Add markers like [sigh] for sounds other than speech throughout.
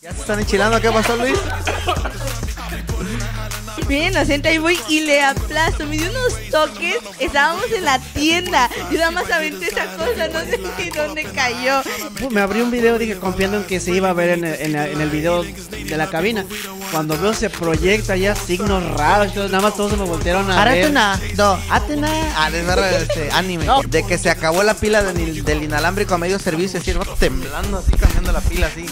¿Ya se están enchilando? ¿Qué pasó, Luis? Bien inocente, ahí voy y le aplasto. Me dio unos toques. Estábamos en la tienda. Yo nada más aventé esa cosa. No sé ni dónde cayó. Me abrí un video, dije, confiando en que se iba a ver en el, en la- en el video de la cabina. Cuando veo se proyecta ya signos raros, entonces nada más todos se me voltearon a ver. Aratuna, no, Atena. Ah, es verdad, este anime. De que se acabó la pila del, del inalámbrico a medio servicio, así, el vato temblando así, cambiando la pila así.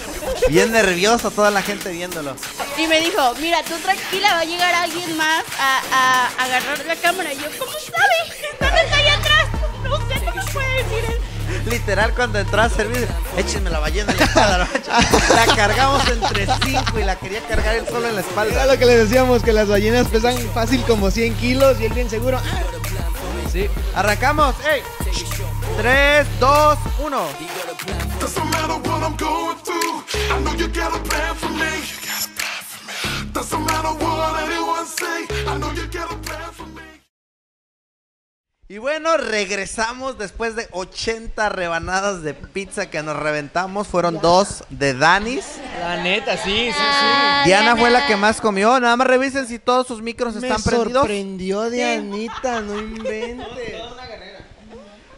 Bien nervioso, toda la gente viéndolo. Y me dijo, mira, tú tranquila, va a llegar alguien más a, a agarrar la cámara. Y yo, ¿cómo sabes? ¿Dónde está allá atrás? No sé cómo puede decir él. Literal, cuando entró a servir, échenme la ballena en la. La cargamos entre cinco y la quería cargar él solo en la Era espalda. lo que le decíamos, que las ballenas pesan fácil como 100 kilos y él bien seguro. "Ah, Sí. Arrancamos. ¡Ey! 3, 2, 1. Doesn't matter what I'm going through. I know you got a plan for me. Doesn't matter what anyone say. I know you got a plan for me. Y bueno, regresamos después de 80 rebanadas de pizza que nos reventamos. Fueron dos de Danis. La neta, sí, sí, Ah, Diana fue la que más comió. Nada más revisen si todos sus micros Me están prendidos. sorprendió Dianita, no inventes.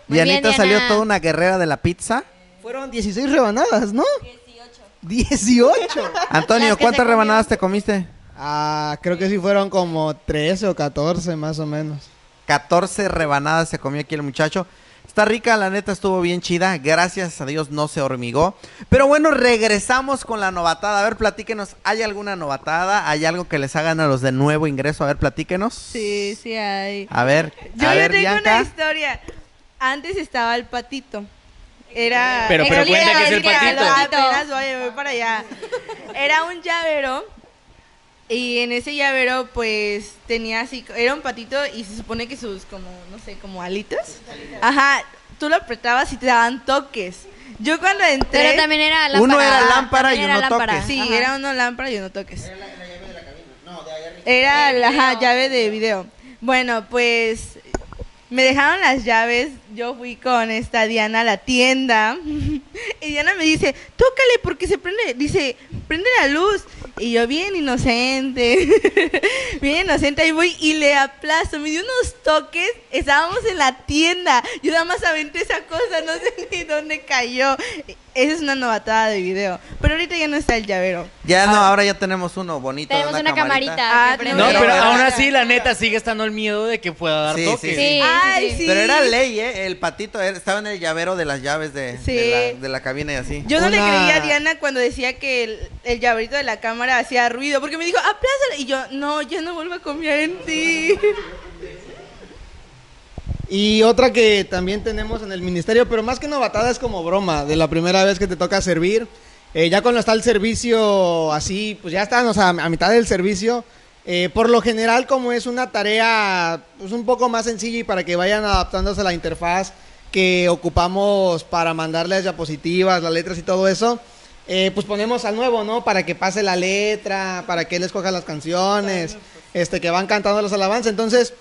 Dianita bien, salió Diana. toda una guerrera de la pizza. Fueron 16 rebanadas, ¿no? 18. 18. Antonio, que ¿cuántas se rebanadas te comiste? Ah, creo que sí fueron como 13 o 14 más o menos. 14 rebanadas se comió aquí el muchacho. Está rica, la neta estuvo bien chida. Gracias a Dios no se hormigó. Pero bueno, regresamos con la novatada. A ver, platíquenos. ¿Hay alguna novatada? ¿Hay algo que les hagan a los de nuevo ingreso? A ver, platíquenos. Sí, sí hay. A ver, Yo a ya ver, tengo Bianca. una historia. Antes estaba el patito. Era. Pero- pero cuenta que es el patito. Apenas voy, voy para allá. Era un llavero. Y en ese llavero, pues tenía así. Era un patito y se supone que sus, como, no sé, como alitas. Ajá. Tú lo apretabas y te daban toques. Yo cuando entré. Pero también era lámpara. Uno era lámpara y era uno lámpara. toques. Sí, Ajá. era uno lámpara y uno toques. Era la ajá, llave de video. Bueno, pues me dejaron las llaves. Yo fui con esta Diana a la tienda. [laughs] Y Diana me dice, tócale porque se prende. Dice, prende la luz. Y yo, bien inocente. [laughs] bien inocente. Ahí voy y le aplasto. Me dio unos toques. Estábamos en la tienda. Yo nada más aventé esa cosa. No sé [laughs] ni dónde cayó. Esa es una novatada de video. Pero ahorita ya no está el llavero. Ya no, ahora ya tenemos uno bonito. Tenemos una camarita. Ah, que no, Pero- aún así, la neta, sigue estando el miedo de que pueda dar Sí, toques. sí, Sí, Ay. Pero era ley, ¿eh? El patito estaba en el llavero de las llaves de, Sí. de, la, de la cabina y así. Yo no le Una- creía a Diana cuando decía que el, el llaverito de la cámara hacía ruido, porque me dijo, aplázala. Y yo, no, ya no vuelvo a confiar en ti. Y otra que también tenemos en el ministerio, pero más que novatada es como broma, de la primera vez que te toca servir. Eh, ya cuando está el servicio así, pues ya estamos a, a mitad del servicio. Eh, por lo general, como es una tarea pues un poco más sencilla y para que vayan adaptándose a la interfaz que ocupamos para mandarle las diapositivas, las letras y todo eso, eh, pues ponemos al nuevo, ¿no? Para que pase la letra, para que él escoja las canciones, este, que van cantando las alabanzas. Entonces,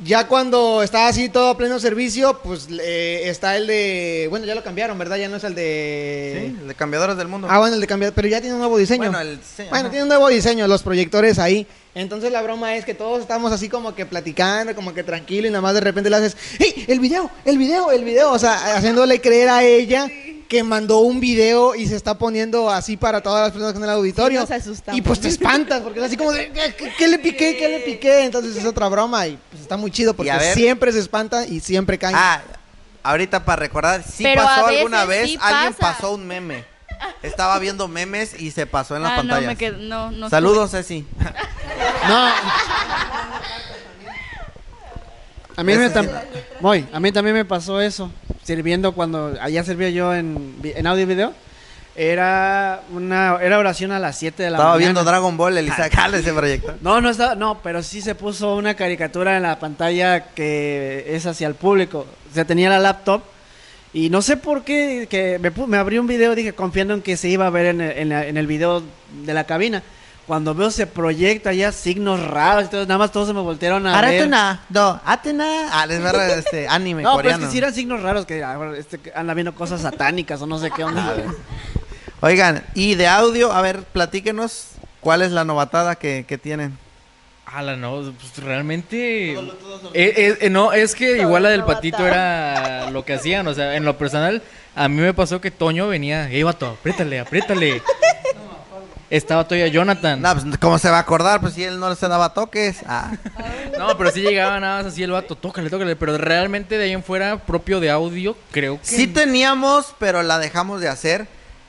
ya cuando está así todo a pleno servicio, pues eh, está el de. Bueno, ya lo cambiaron, ¿verdad? Ya no es el de. Sí, el de cambiadores del mundo. Ah, bueno, el de cambiar, pero ya tiene un nuevo diseño. Bueno, el- sí, Bueno, tiene un nuevo diseño, los proyectores ahí. Entonces la broma es que todos estamos así como que platicando, como que tranquilo y nada más de repente le haces, ¡Hey! El video, el video, el video. O sea, haciéndole creer a ella que mandó un video y se está poniendo así para todas las personas en el auditorio. nos asustamos. y pues te espantas, porque es así como de, ¿qué, qué- qué le piqué? ¿Qué le piqué? Entonces es otra broma y pues está muy chido porque siempre se espanta y siempre cae. Ah, ahorita para recordar, sí Pero pasó alguna vez, sí alguien pasa. pasó un meme. Estaba viendo memes y se pasó en las Ah, no, pantallas. me quedo, no, no. Saludos, Ceci. No. [laughs] A mí, me tam- a mí también me pasó eso. Sirviendo cuando allá servía yo en, vi- en audio y video. Era una era oración a las 7 de la Estaba mañana. viendo Dragon Ball, Elisa [laughs] Cal, ese proyecto. No, no estaba, no, pero sí se puso una caricatura en la pantalla que es hacia el público. O sea, tenía la laptop y no sé por qué que me, pu- me abrí un video, dije, confiando en que se iba a ver en el, en la- en el video de la cabina. Cuando veo se proyecta ya signos raros, entonces nada más todos se me voltearon a ver. Aratuna, no, Atena. Ah, es verdad, este anime [laughs] No, pero es coreano. que sí eran signos raros que ah, este, anda viendo cosas satánicas o no sé qué onda. Oigan, y de audio, a ver, platíquenos cuál es la novatada que, que tienen. Ala, no, pues realmente. Eh, eh, eh, no, es que igual la del patito era lo que hacían. O sea, en lo personal, a mí me pasó que Toño venía, ¡eh, vato, apriétale, apriétale! Estaba todavía Jonathan. No, pues, ¿cómo se va a acordar? Pues si él no se daba toques. Ah. No, pero sí llegaba nada más así el vato, tócale, tócale. Pero realmente de ahí en fuera, propio de audio, creo que. Sí teníamos, pero la dejamos de hacer.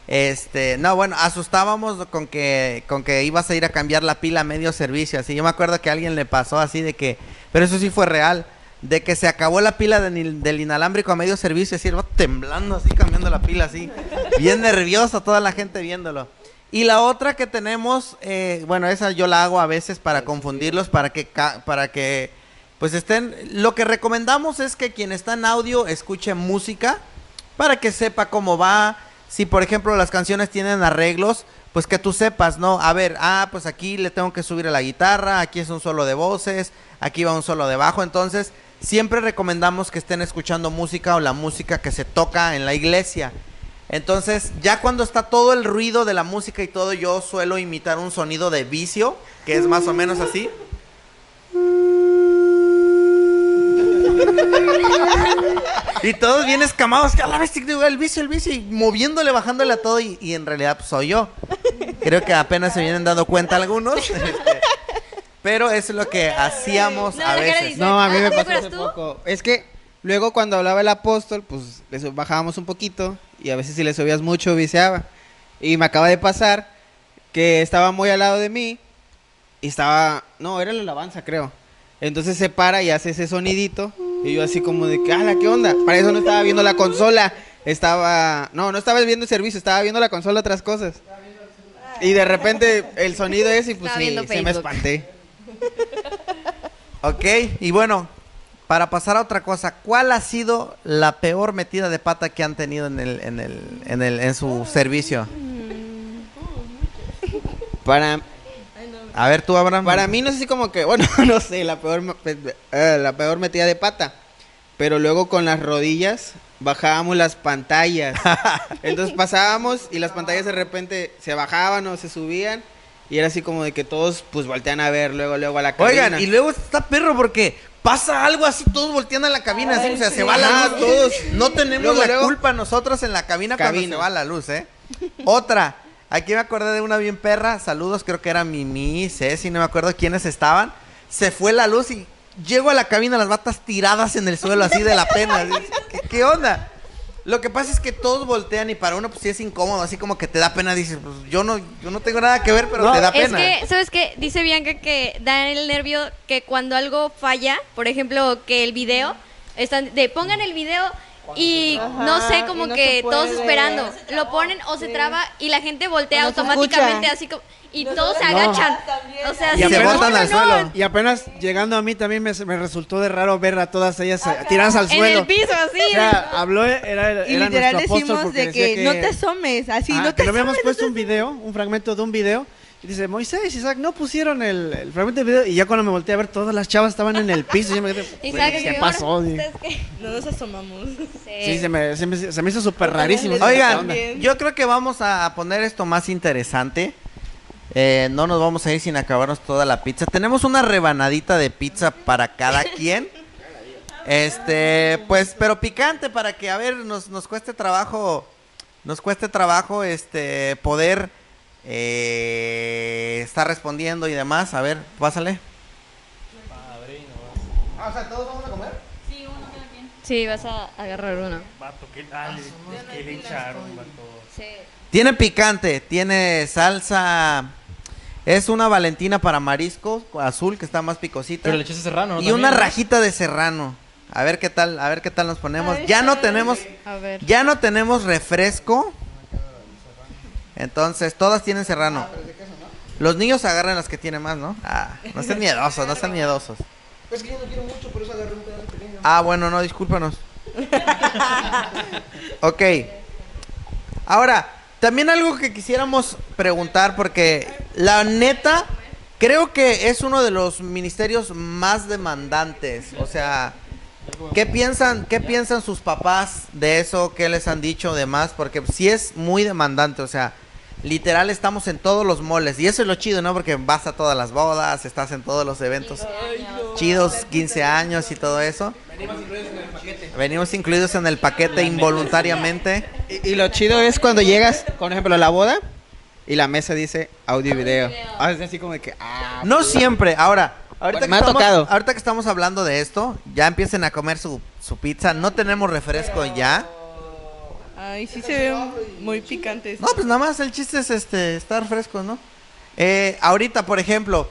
Este, no, bueno, asustábamos con que, con que ibas a ir a cambiar la pila a medio servicio. Así, yo me acuerdo que a alguien le pasó así de que, pero eso sí fue real, de que se acabó la pila de del inalámbrico a medio servicio, así, el vato temblando así, cambiando la pila así, bien nervioso, toda la gente viéndolo. Y la otra que tenemos, eh, bueno, esa yo la hago a veces para confundirlos, para que, ca- para que, pues estén, lo que recomendamos es que quien está en audio escuche música, para que sepa cómo va. Si por ejemplo las canciones tienen arreglos, pues que tú sepas, ¿no? A ver, ah, pues aquí le tengo que subir a la guitarra, aquí es un solo de voces, aquí va un solo de bajo. Entonces, siempre recomendamos que estén escuchando música o la música que se toca en la iglesia. Entonces, ya cuando está todo el ruido de la música y todo, yo suelo imitar un sonido de vicio, que es más o menos así. Y todos bien escamados, que a la vez el vicio, el vicio, y moviéndole, bajándole a todo, y, y en realidad pues, soy yo. Creo que apenas se vienen dando cuenta algunos. [laughs] este, pero eso es lo que hacíamos No, a veces. No, a mí Ah, me ¿te pasó hace poco. Es que luego cuando hablaba el apóstol, pues le sub- bajábamos un poquito y a veces si le subías mucho viciaba. Y me acaba de pasar que estaba muy al lado de mí y estaba, no, era la alabanza, creo. Entonces se para y hace ese sonidito y yo así como de que, "Ala, ¿qué onda?" Para eso no estaba viendo la consola, estaba, no, no estaba viendo el servicio, estaba viendo la consola otras cosas. Y de repente el sonido es y pues sí, se me espanté. Ok, y bueno, para pasar a otra cosa, ¿cuál ha sido la peor metida de pata que han tenido en el, en el, en el, en su servicio? [laughs] Para A ver tú, Abraham. Para mí no sé si como que, bueno, [laughs] no sé, la peor, eh, la peor metida de pata. Pero luego con las rodillas bajábamos las pantallas. [laughs] Entonces pasábamos y las pantallas de repente se bajaban o se subían. Y era así como de que todos pues voltean a ver luego, luego a la cabina. Oigan, y luego está perro porque pasa algo así, todos volteando a la cabina, así, o sea, se va la luz. todos. No tenemos Luego, la luego. culpa nosotros en la cabina, cuando Cabina. se va la luz, ¿eh? Otra, aquí me acordé de una bien perra, saludos, creo que era Mimi, Ceci, no me acuerdo quiénes estaban. Se fue la luz y llego a la cabina, las batas tiradas en el suelo, así de la pena. ¿Qué, qué onda? Lo que pasa es que todos voltean y para uno pues sí es incómodo, así como que te da pena, dices, pues yo no, yo no tengo nada que ver, pero No, te da Es pena. que, ¿sabes qué? Dice Bianca que da el nervio que cuando algo falla, por ejemplo, que el video, están de pongan el video y no sé, como no que todos esperando, lo ponen o se traba y la gente voltea automáticamente así como y todos se agachan. O sea, Y sí, se botan al no, suelo. Y apenas llegando a mí también me, me resultó de raro ver a todas ellas eh, tiradas al En suelo. el piso así. O sea, habló, era, era Y literal decimos de que, no te asomes, así, Ah, no te le habíamos asomes. puesto un video, un fragmento de un video. Y dice, Moisés, Isaac, no pusieron el, el fragmento de video. Y ya cuando me volteé a ver, todas las chavas estaban en el piso. Y yo me quedé, Isaac, "Güey, ¿qué ¿qué pasó? No nos asomamos. Sí, se me, se me, se me hizo súper rarísimo. ¿Qué Oigan, yo creo que vamos a poner esto más interesante. Eh, no nos vamos a ir sin acabarnos toda la pizza. Tenemos una rebanadita de pizza para cada [laughs] quien. Este, pues, pero picante para que, a ver, nos, nos cueste trabajo, nos cueste trabajo, este, poder eh, estar respondiendo y demás. A ver, pásale. Sí, vas a agarrar uno. Vato, ¿qué tal? ¿Qué le echaron, vato? Sí. Tiene picante, tiene salsa. Es una Valentina para mariscos azul que está más picosita. Pero le echaste serrano, ¿no? y una También, ¿no? rajita de serrano. A ver qué tal, a ver qué tal nos ponemos. Ya no tenemos, A ver. ya no tenemos refresco. Entonces, todas tienen serrano. Los niños agarran las que tienen más, ¿no? Ah, no sean miedosos, no sean miedosos. Es que yo no quiero mucho, por eso agarré un pedazo pequeño. Ah, bueno, no, discúlpanos. ok. Ahora, también algo que quisiéramos preguntar, porque la neta, creo que es uno de los ministerios más demandantes. O sea, ¿Qué piensan, qué piensan sus papás de eso? ¿Qué les han dicho demás? Porque sí es muy demandante, o sea, literal estamos en todos los moles. Y eso es lo chido, ¿no? Porque vas a todas las bodas, estás en todos los eventos chidos, 15 años y todo eso. Venimos incluidos en el paquete involuntariamente. Y, y lo chido es cuando llegas, por ejemplo, a la boda y la mesa dice audio y video. Ah, es así como de que, ah, No siempre, ahora, ahorita, Me que ha estamos, tocado. ahorita que estamos hablando de esto, ya empiecen a comer su, su pizza. No tenemos refresco ya. Ay, sí se ve muy picante. No, pues nada más el chiste es este estar fresco, ¿no? Eh, ahorita, por ejemplo,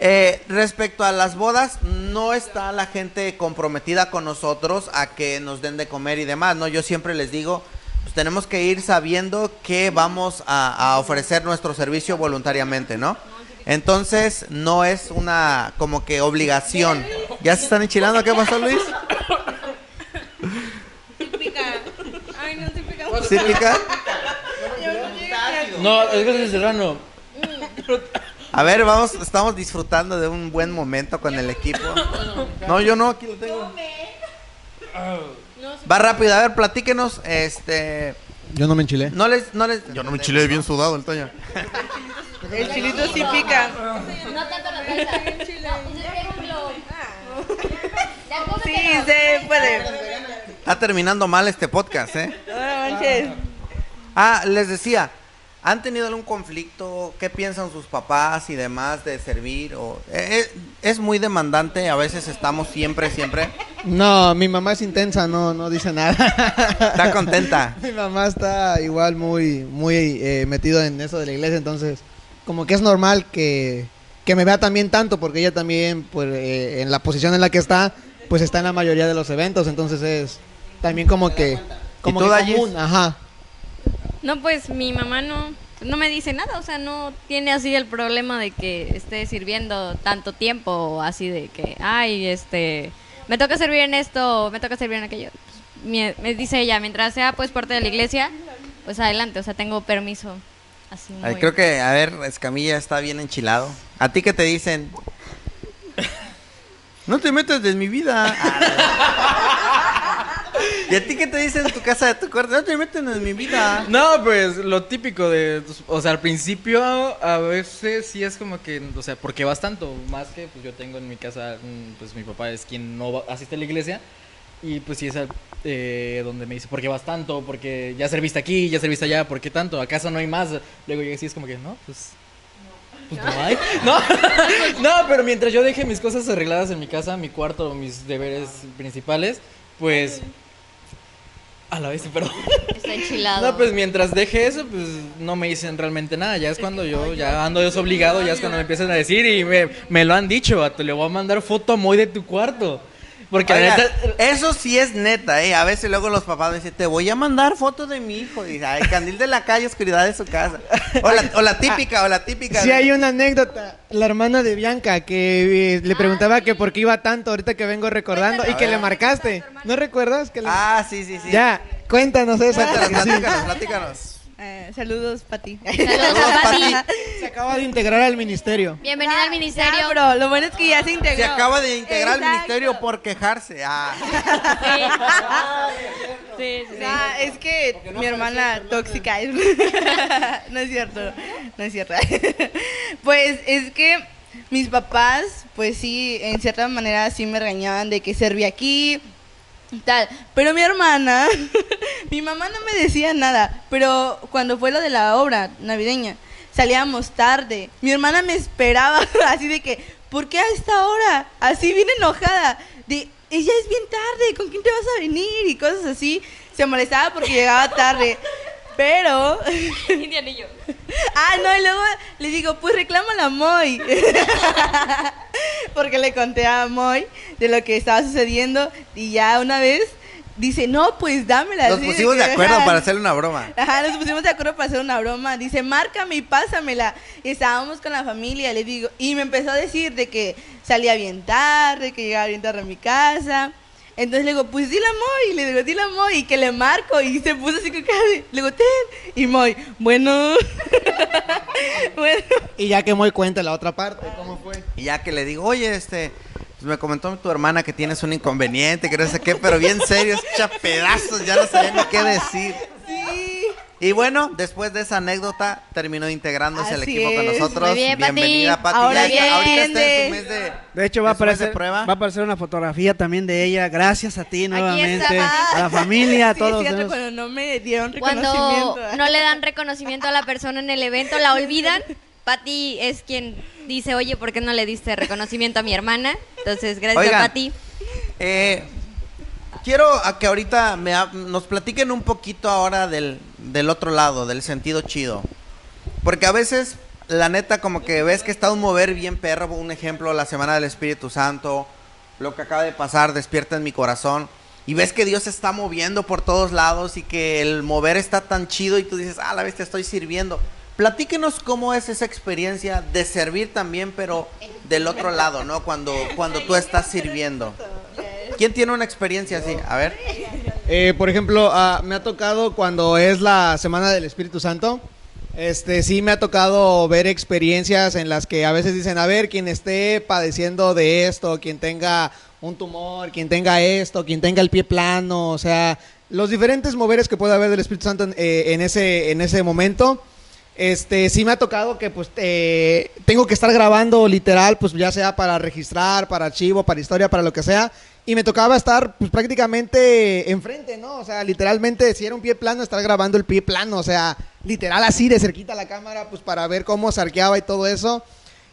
eh, respecto a las bodas, no está la gente comprometida con nosotros a que nos den de comer y demás, ¿no? Yo siempre les digo, pues tenemos que ir sabiendo que vamos a, a ofrecer nuestro servicio voluntariamente, ¿no? Entonces, no es una como que obligación. ¿Ya se están enchilando? ¿Qué pasó, Luis? Sí pica. ¿Sí pica? No, es que es serrano. A ver, vamos, estamos disfrutando de un buen momento con el equipo. No, yo no, aquí lo tengo. Va rápido, a ver, platíquenos, este, Yo no me enchilé. no les, no les, yo no me chile bien sudado el Toño. El chilito sí pica. No tanto la salsa. Pues. Sí, se puede. Está terminando mal este podcast, ¿eh? No manches. Ah, les decía, ¿han tenido algún conflicto? ¿Qué piensan sus papás y demás de servir? O, eh, eh, es muy demandante, a veces estamos siempre, siempre. No, mi mamá es intensa, no, no dice nada. Está contenta. [laughs] Mi mamá está igual muy, muy eh, metido en eso de la iglesia, entonces como que es normal que, que me vea también tanto, porque ella también, pues, eh, en la posición en la que está, pues está en la mayoría de los eventos, entonces es también como que, como que común, ajá. No, pues mi mamá no, no me dice nada, o sea, no tiene así el problema de que esté sirviendo tanto tiempo, o así de que, ay, este, me toca servir en esto, o me toca servir en aquello. Pues, me dice ella, mientras sea pues parte de la iglesia, pues adelante, o sea, tengo permiso. Así Ay, muy- creo que, a ver, Escamilla está bien enchilado. ¿A ti qué te dicen? [laughs] No te metas de mi vida. [laughs] ¿Y a ti qué te dicen en tu casa de tu cuarto? No te metas en mi vida. No, pues lo típico de, o sea, al principio a veces sí es como que, o sea, porque vas tanto, más que pues yo tengo en mi casa, mm, pues mi papá es quien no asiste a la iglesia y pues sí es eh, donde me dice, ¿por qué vas tanto? Porque ya serviste aquí, ya serviste allá, ¿por qué tanto? ¿Acaso no hay más? Luego yo sí es como que, no, pues... Pues no hay. [laughs] No, [laughs] no, pero mientras yo deje mis cosas arregladas en mi casa, mi cuarto, mis deberes principales, pues... A la vez, perdón. [laughs] Está enchilado. No, pues mientras deje eso, pues no me dicen realmente nada. Ya es cuando yo ya ando desobligado, ya es cuando me empiezan a decir y me, me lo han dicho, vato, le voy a mandar foto a Moy de tu cuarto. Porque la Oiga, neta, eso sí es neta, ¿eh? A veces luego los papás me dicen, te voy a mandar fotos de mi hijo. Y el candil de la calle, oscuridad de su casa. O la, o la [laughs] típica, o la típica. Sí de- hay una anécdota, la hermana de Bianca que eh, le preguntaba que por qué iba tanto ahorita que vengo recordando y que le marcaste. ¿No recuerdas? Que le- Ah, sí, sí, sí. Ya, cuéntanos [laughs] sí. platícanos, platícanos. Eh, saludos, Pati. [laughs] Saludos a Pati. Se acaba de integrar al ministerio. Bienvenida al ministerio. Ya, pero lo bueno es que ya se integró. Se acaba de integrar al ministerio por quejarse. Ah. [laughs] Sí, sí, sí. Ah, es que mi hermana tóxica es... [laughs] no es cierto, no es cierto. pues es que mis papás, pues sí, en cierta manera sí me regañaban de que serví aquí y tal. Pero mi hermana, mi mamá no me decía nada, pero cuando fue lo de la obra navideña, salíamos tarde. Mi hermana me esperaba [laughs] así de que, ¿por qué a esta hora? Así bien enojada. De, ella es bien tarde, ¿con quién te vas a venir? Y cosas así. Se molestaba porque llegaba tarde. Pero, [laughs] Indianillo. [laughs] ah, no, y luego le digo, pues reclámala a Moy. porque le conté a Moy de lo que estaba sucediendo y ya una vez dice, no, pues dámela. Nos así pusimos de acuerdo ajá. para hacerle una broma. Ajá, nos pusimos de acuerdo para hacer una broma. Dice, márcame y pásamela. Y estábamos con la familia, le digo. Y me empezó a decir de que salía bien tarde, que llegaba bien tarde a mi casa. Entonces le digo, pues dile a Moy. Le digo, dile a Moy. Y que le marco. Y se puso así con cara de- Le digo, ten. Y Moy, bueno. [laughs] bueno. Y ya que muy cuenta la otra parte, ¿cómo fue? Y ya que le digo, oye, este, me comentó tu hermana que tienes un inconveniente, que no sé qué, pero bien serio, echa pedazos, ya no sabía ni qué decir. Sí. Y bueno, después de esa anécdota, terminó integrándose al Así equipo con nosotros. Muy bien, Pati. Bienvenida, Pati. Ahora Ya ahorita está en su mes de... De hecho, va a, ¿Es su mes de aparecer, prueba? va a aparecer una fotografía también de ella. Gracias a ti nuevamente. A la familia, a Sí, todos. es cierto, tenemos- cuando no me dieron Cuando no le dan reconocimiento a la persona en el evento, la olvidan. [laughs] Pati es quien dice, oye, ¿por qué no le diste reconocimiento a mi hermana? Entonces, gracias Oigan. a Pati. Eh, quiero a que ahorita me ha- nos platiquen un poquito ahora del, del otro lado, del sentido chido. Porque a veces, la neta, como que ves que está un mover bien perro. Un ejemplo, la Semana del Espíritu Santo, lo que acaba de pasar, despierta en mi corazón. Y ves que Dios se está moviendo por todos lados y que el mover está tan chido y tú dices, ah, la vez te estoy sirviendo. Platíquenos cómo es esa experiencia de servir también, pero del otro lado, ¿no? Cuando, cuando tú estás sirviendo. ¿Quién tiene una experiencia así? A ver. Eh, por ejemplo, ah, me ha tocado cuando es la Semana del Espíritu Santo. Este, sí me ha tocado ver experiencias en las que a veces dicen, a ver, quien esté padeciendo de esto, quien tenga un tumor, quien tenga esto, quien tenga el pie plano, o sea, los diferentes moveres que puede haber del Espíritu Santo en, eh, ese, en ese momento. Este, sí me ha tocado que pues eh, tengo que estar grabando literal, pues ya sea para registrar, para archivo, para historia, para lo que sea. Y me tocaba estar pues prácticamente enfrente, ¿no? O sea, literalmente si era un pie plano, estar grabando el pie plano, o sea, literal así de cerquita a la cámara, pues para ver cómo se arqueaba y todo eso.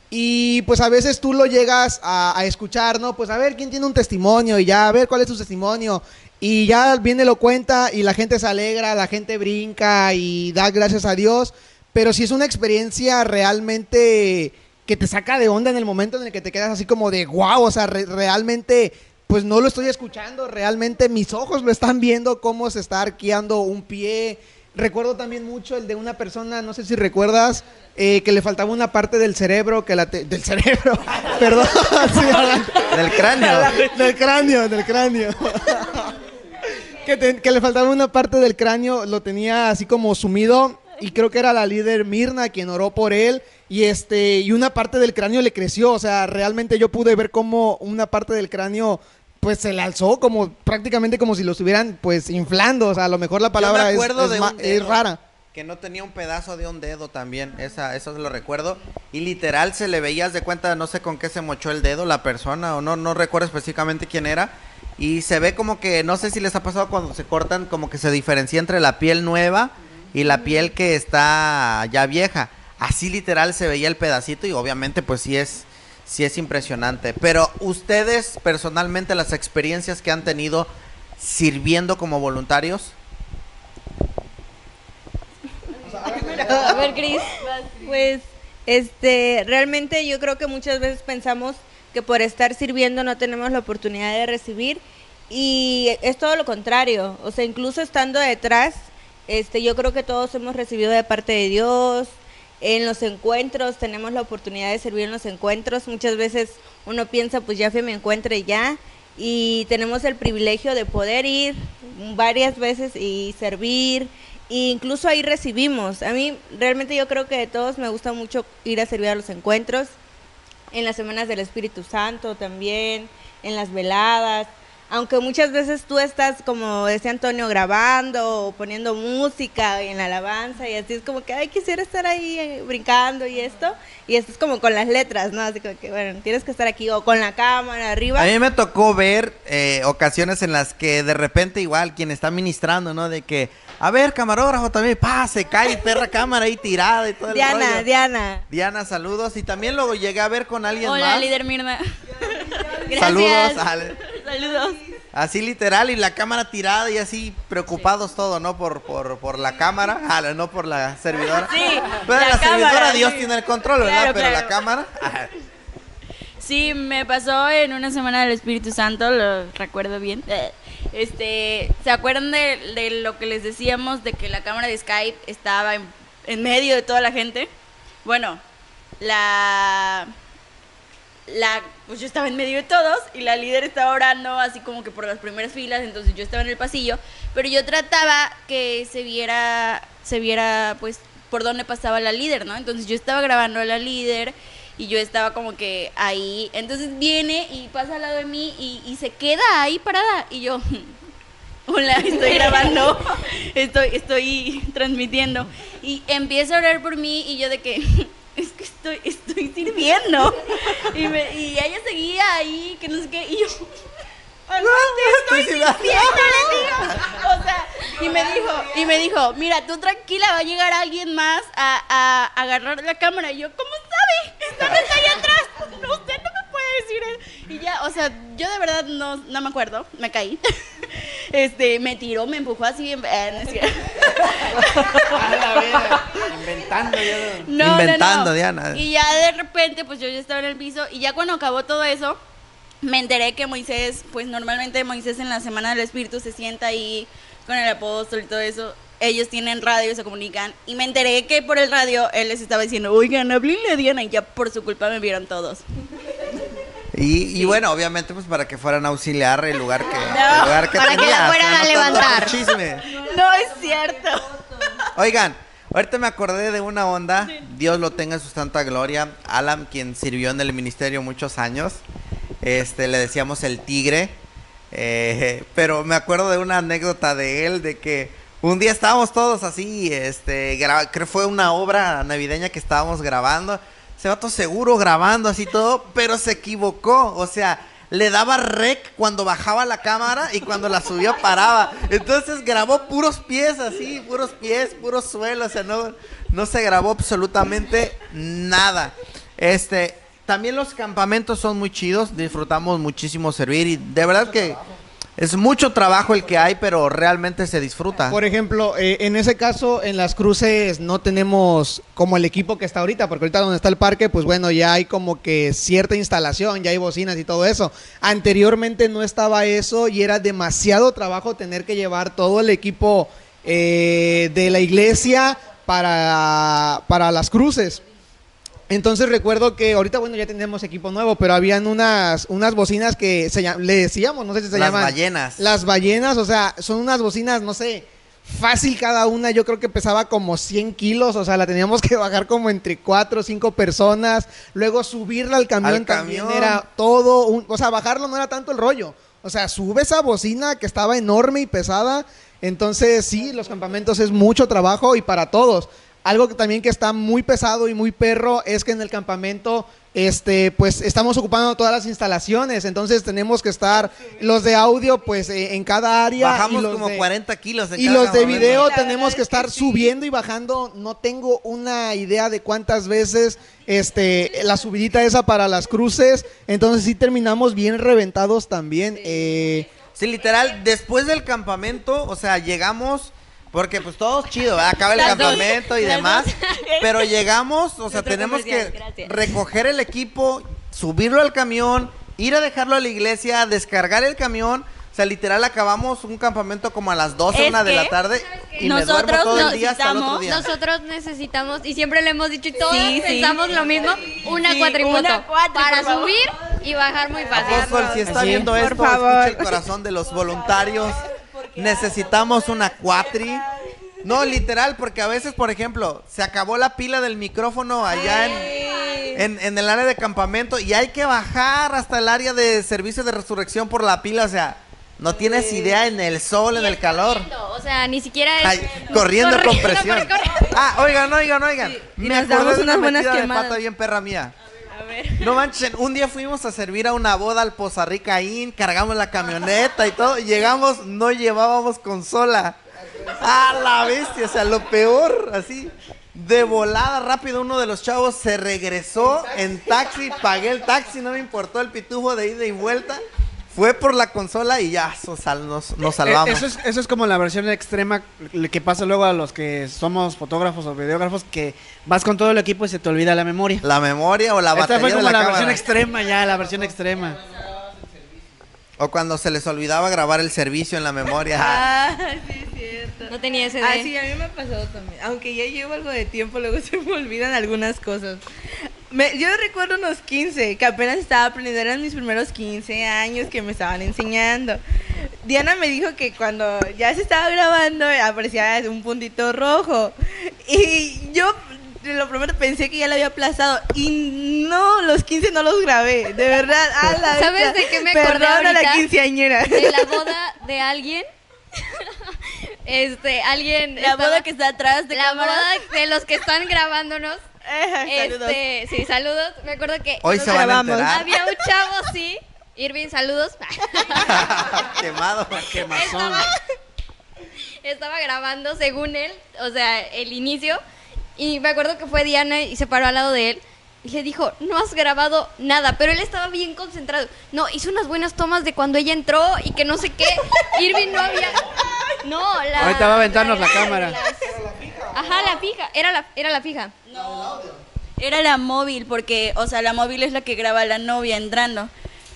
Y pues a veces tú lo llegas a, a escuchar, ¿no? Pues a ver quién tiene un testimonio y ya, a ver cuál es su testimonio. Y ya viene, lo cuenta y la gente se alegra, la gente brinca y da gracias a Dios. Pero si es una experiencia realmente que te saca de onda en el momento en el que te quedas así como de wow, o sea, re- realmente pues no lo estoy escuchando, realmente mis ojos lo están viendo cómo se está arqueando un pie. Recuerdo también mucho el de una persona, no sé si recuerdas, eh, que le faltaba una parte del cerebro, que la te- del cerebro, [laughs] perdón, [laughs] sí. Del cráneo. del cráneo, del cráneo. [laughs] que, te- que le faltaba una parte del cráneo, lo tenía así como sumido y creo que era la líder Mirna quien oró por él y este y una parte del cráneo le creció, o sea, realmente yo pude ver cómo una parte del cráneo pues se le alzó como prácticamente como si lo estuvieran pues inflando, o sea, a lo mejor la palabra me es- es, de ma- es rara. Que no tenía un pedazo de un dedo también. Esa, eso lo recuerdo. Y literal se le veías de cuenta, no sé con qué se mochó el dedo la persona, o no, no recuerdo específicamente quién era. Y se ve como que, no sé si les ha pasado cuando se cortan, como que se diferencia entre la piel nueva y la piel que está ya vieja. Así literal se veía el pedacito y obviamente pues sí es, sí es impresionante. Pero ustedes personalmente las experiencias que han tenido sirviendo como voluntarios. A ver, Cris. Pues, este, realmente yo creo que muchas veces pensamos que por estar sirviendo no tenemos la oportunidad de recibir y es todo lo contrario. O sea, incluso estando detrás, este, yo creo que todos hemos recibido de parte de Dios. En los encuentros tenemos la oportunidad de servir en los encuentros. Muchas veces uno piensa, pues ya encuentro y ya. Y tenemos el privilegio de poder ir varias veces y servir. E incluso ahí recibimos. A mí realmente yo creo que de todos me gusta mucho ir a servir a los encuentros. En las semanas del Espíritu Santo también. En las veladas. Aunque muchas veces tú estás, como decía Antonio, grabando o poniendo música en la alabanza y así es como que, ay, quisiera estar ahí eh, brincando y esto. Y esto es como con las letras, ¿no? Así como que, bueno, tienes que estar aquí o con la cámara arriba. A mí me tocó ver eh, ocasiones en las que de repente igual quien está ministrando, ¿no? De que, a ver, camarógrafo también, pa, se cae perra cámara ahí tirada y todo el Diana, rollo. Diana. Diana, saludos. Y también lo llegué a ver con alguien Hola, más. líder Mirna. Gracias. Saludos. Ale. Saludos. Así literal y la cámara tirada y así preocupados todo, ¿no? Por, por, por la cámara, [laughs] Ale, no por la servidora. Sí, Pero la, la servidora cámara, Dios sí. tiene el control, ¿verdad? Claro, Pero la cámara... [laughs] ah, Sí, me pasó en una semana del Espíritu Santo, lo recuerdo bien. [laughs] Este, ¿se acuerdan de, de lo que les decíamos de que la cámara de Skype estaba en, en medio de toda la gente? Bueno, la la pues yo estaba en medio de todos y la líder estaba orando así como que por las primeras filas, entonces yo estaba en el pasillo, pero yo trataba que se viera se viera pues por dónde pasaba la líder, ¿no? Entonces yo estaba grabando a la líder y yo estaba como que ahí. Entonces viene y pasa al lado de mí y, y se queda ahí parada. Y yo, [laughs] hola, estoy grabando, [laughs] estoy, estoy transmitiendo. Y empieza a orar por mí y yo de que, [laughs] es que estoy, estoy sirviendo. [laughs] Y, me- y ella seguía ahí, que no sé qué, y yo... "Aguante, estoy estoy sirviendo". sirviendo, le digo. [laughs] O sea, y me dijo, y me dijo, mira, tú tranquila, va a llegar alguien más a, a agarrar la cámara. Y yo, ¿cómo sabe? Están allá [laughs] atrás. No, no puede decir eso. Y ya, o sea, yo de verdad no, no me acuerdo, me caí. [laughs] Este, me tiró, me empujó así. en- eh, [laughs] no es cierto. Inventando yo. No, no, Inventando, no. Diana. Y ya de repente, pues yo ya estaba en el piso y ya cuando acabó todo eso, me enteré que Moisés, pues normalmente Moisés en la Semana del Espíritu se sienta ahí con el apóstol y todo eso. Ellos tienen radio y se comunican. Y me enteré que por el radio él les estaba diciendo, oigan, háblenle a Diana. Y ya por su culpa me vieron todos. Y, y bueno, obviamente, pues para que fueran a auxiliar el lugar que, No, el lugar que para que la fueran no a levantar. chisme. No es cierto. Oigan, ahorita me acordé de una onda. Dios lo tenga en su santa gloria. Alan, quien sirvió en el ministerio muchos años. Este, le decíamos el tigre. Eh, pero me acuerdo de una anécdota de él, de que un día estábamos todos así, este, creo que fue una obra navideña que estábamos grabando. Se va todo seguro grabando así todo, pero se equivocó. O sea, le daba rec cuando bajaba la cámara y cuando la subía paraba. Entonces grabó puros pies así, puros pies, puros suelos. O sea, no, no se grabó absolutamente nada. Este, también los campamentos son muy chidos, disfrutamos muchísimo servir y de verdad que es mucho trabajo el que hay, pero realmente se disfruta. Por ejemplo, eh, en ese caso, en las cruces no tenemos como el equipo que está ahorita, porque ahorita donde está el parque, pues bueno, ya hay como que cierta instalación, ya hay bocinas y todo eso. Anteriormente no estaba eso y era demasiado trabajo tener que llevar todo el equipo eh, de la iglesia para, para las cruces. Entonces recuerdo que ahorita, bueno, ya tenemos equipo nuevo, pero habían unas, unas bocinas que se le decíamos, no sé si se Las llaman. ballenas. Las ballenas, o sea, son unas bocinas, no sé, fácil cada una, yo creo que pesaba como 100 kilos, o sea, la teníamos que bajar como entre 4 o 5 personas, luego subirla al camión Al también camión. era todo, un- o sea, bajarlo no era tanto el rollo, o sea, sube esa bocina que estaba enorme y pesada, entonces sí, los campamentos es mucho trabajo y para todos. Algo que también que está muy pesado y muy perro es que en el campamento este pues estamos ocupando todas las instalaciones, entonces tenemos que estar los de audio pues eh, en cada área y Bajamos los como de- 40 kilos. en y cada los de video tenemos que es que estar sí. subiendo y bajando. No tengo una idea de cuántas veces este la subidita esa para las cruces. Entonces sí terminamos bien reventados también. Eh, Sí, literal, después del campamento, o sea, llegamos, porque pues todo chido, ¿verdad? acaba el Las dos, campamento y las demás, dos. [laughs] pero llegamos, o sea, Nuestro tenemos que gracias. recoger el equipo, subirlo al camión, ir a dejarlo a la iglesia, descargar el camión, o sea, literal acabamos un campamento como a las 12, Es una de la tarde y me nosotros duermo todo el día hasta el otro necesitamos- día. Nosotros necesitamos, y siempre le hemos dicho, y todos Sí, sí. pensamos lo mismo, una Sí, cuatrimoto. una cuatri, para por favor. subir y bajar muy fácil. Apóstol, si está viendo Por esto, favor. escucha el corazón de los voluntarios. Necesitamos una cuatri. No, literal, porque a veces, por ejemplo, se acabó la pila del micrófono allá en, en, en el área de campamento y hay que bajar hasta el área de servicio de resurrección por la pila. O sea, no tienes idea en el sol, en el calor. Corriendo, O sea, ni siquiera es... Ay, corriendo con Corriendo, presión. corre, corre. Ah, oigan, oigan, oigan. y Me nos damos de una unas buenas metida de quemadas. pata bien perra mía. No manchen, un día fuimos a servir a una boda al Poza Rica Inn, cargamos la camioneta y todo, y llegamos, no llevábamos consola. A la bestia, o sea, lo peor, así. De volada rápido uno de los chavos se regresó en taxi, pagué el taxi, no me importó el pitufo de ida y vuelta. Fue por la consola y ya so- sal- nos, nos salvamos. Eh, Eso es, eso es como la versión extrema que pasa luego a los que somos fotógrafos o videógrafos que vas con todo el equipo y se te olvida la memoria. La memoria o la Esta batería fue de como la, la, cámara. versión extrema ya, la versión extrema. O cuando se les olvidaba grabar el servicio en la memoria. Ah, [laughs] sí, es cierto. No tenía ese Ah, sí, a mí me ha pasado también. Aunque ya llevo algo de tiempo, luego [laughs] se me olvidan algunas cosas. Me- yo recuerdo unos 15, que apenas estaba aprendiendo, eran mis primeros 15 años que me estaban enseñando. Diana me dijo que cuando ya se estaba grabando aparecía un puntito rojo. Y yo Te lo prometo, pensé que ya lo había aplazado. Y no, los 15 no los grabé. De verdad. a la [laughs] ¿Sabes de qué me acordé Perdón a la ahorita? quinceañera. De la [laughs] boda de alguien. [laughs] Este, alguien. La estaba- boda que está atrás de La cámara. boda de los que están grabándonos. [laughs] Saludos. Este, sí, saludos. Me acuerdo que Hoy se van a grabamos. enterar. había un chavo así. Irving, saludos. [laughs] Quemado. estaba, estaba grabando según él, o sea, el inicio. Y me acuerdo que fue Diana y se paró al lado de él. Y le dijo, no has grabado nada, pero él estaba bien concentrado. No, hizo unas buenas tomas de cuando ella entró y que no sé qué. Irving no había... [laughs] No, la... Ahorita va a aventarnos la de cámara. las- Ajá, la fija, era la, era la fija. Era la móvil, porque, o sea, la móvil es la que graba la novia entrando.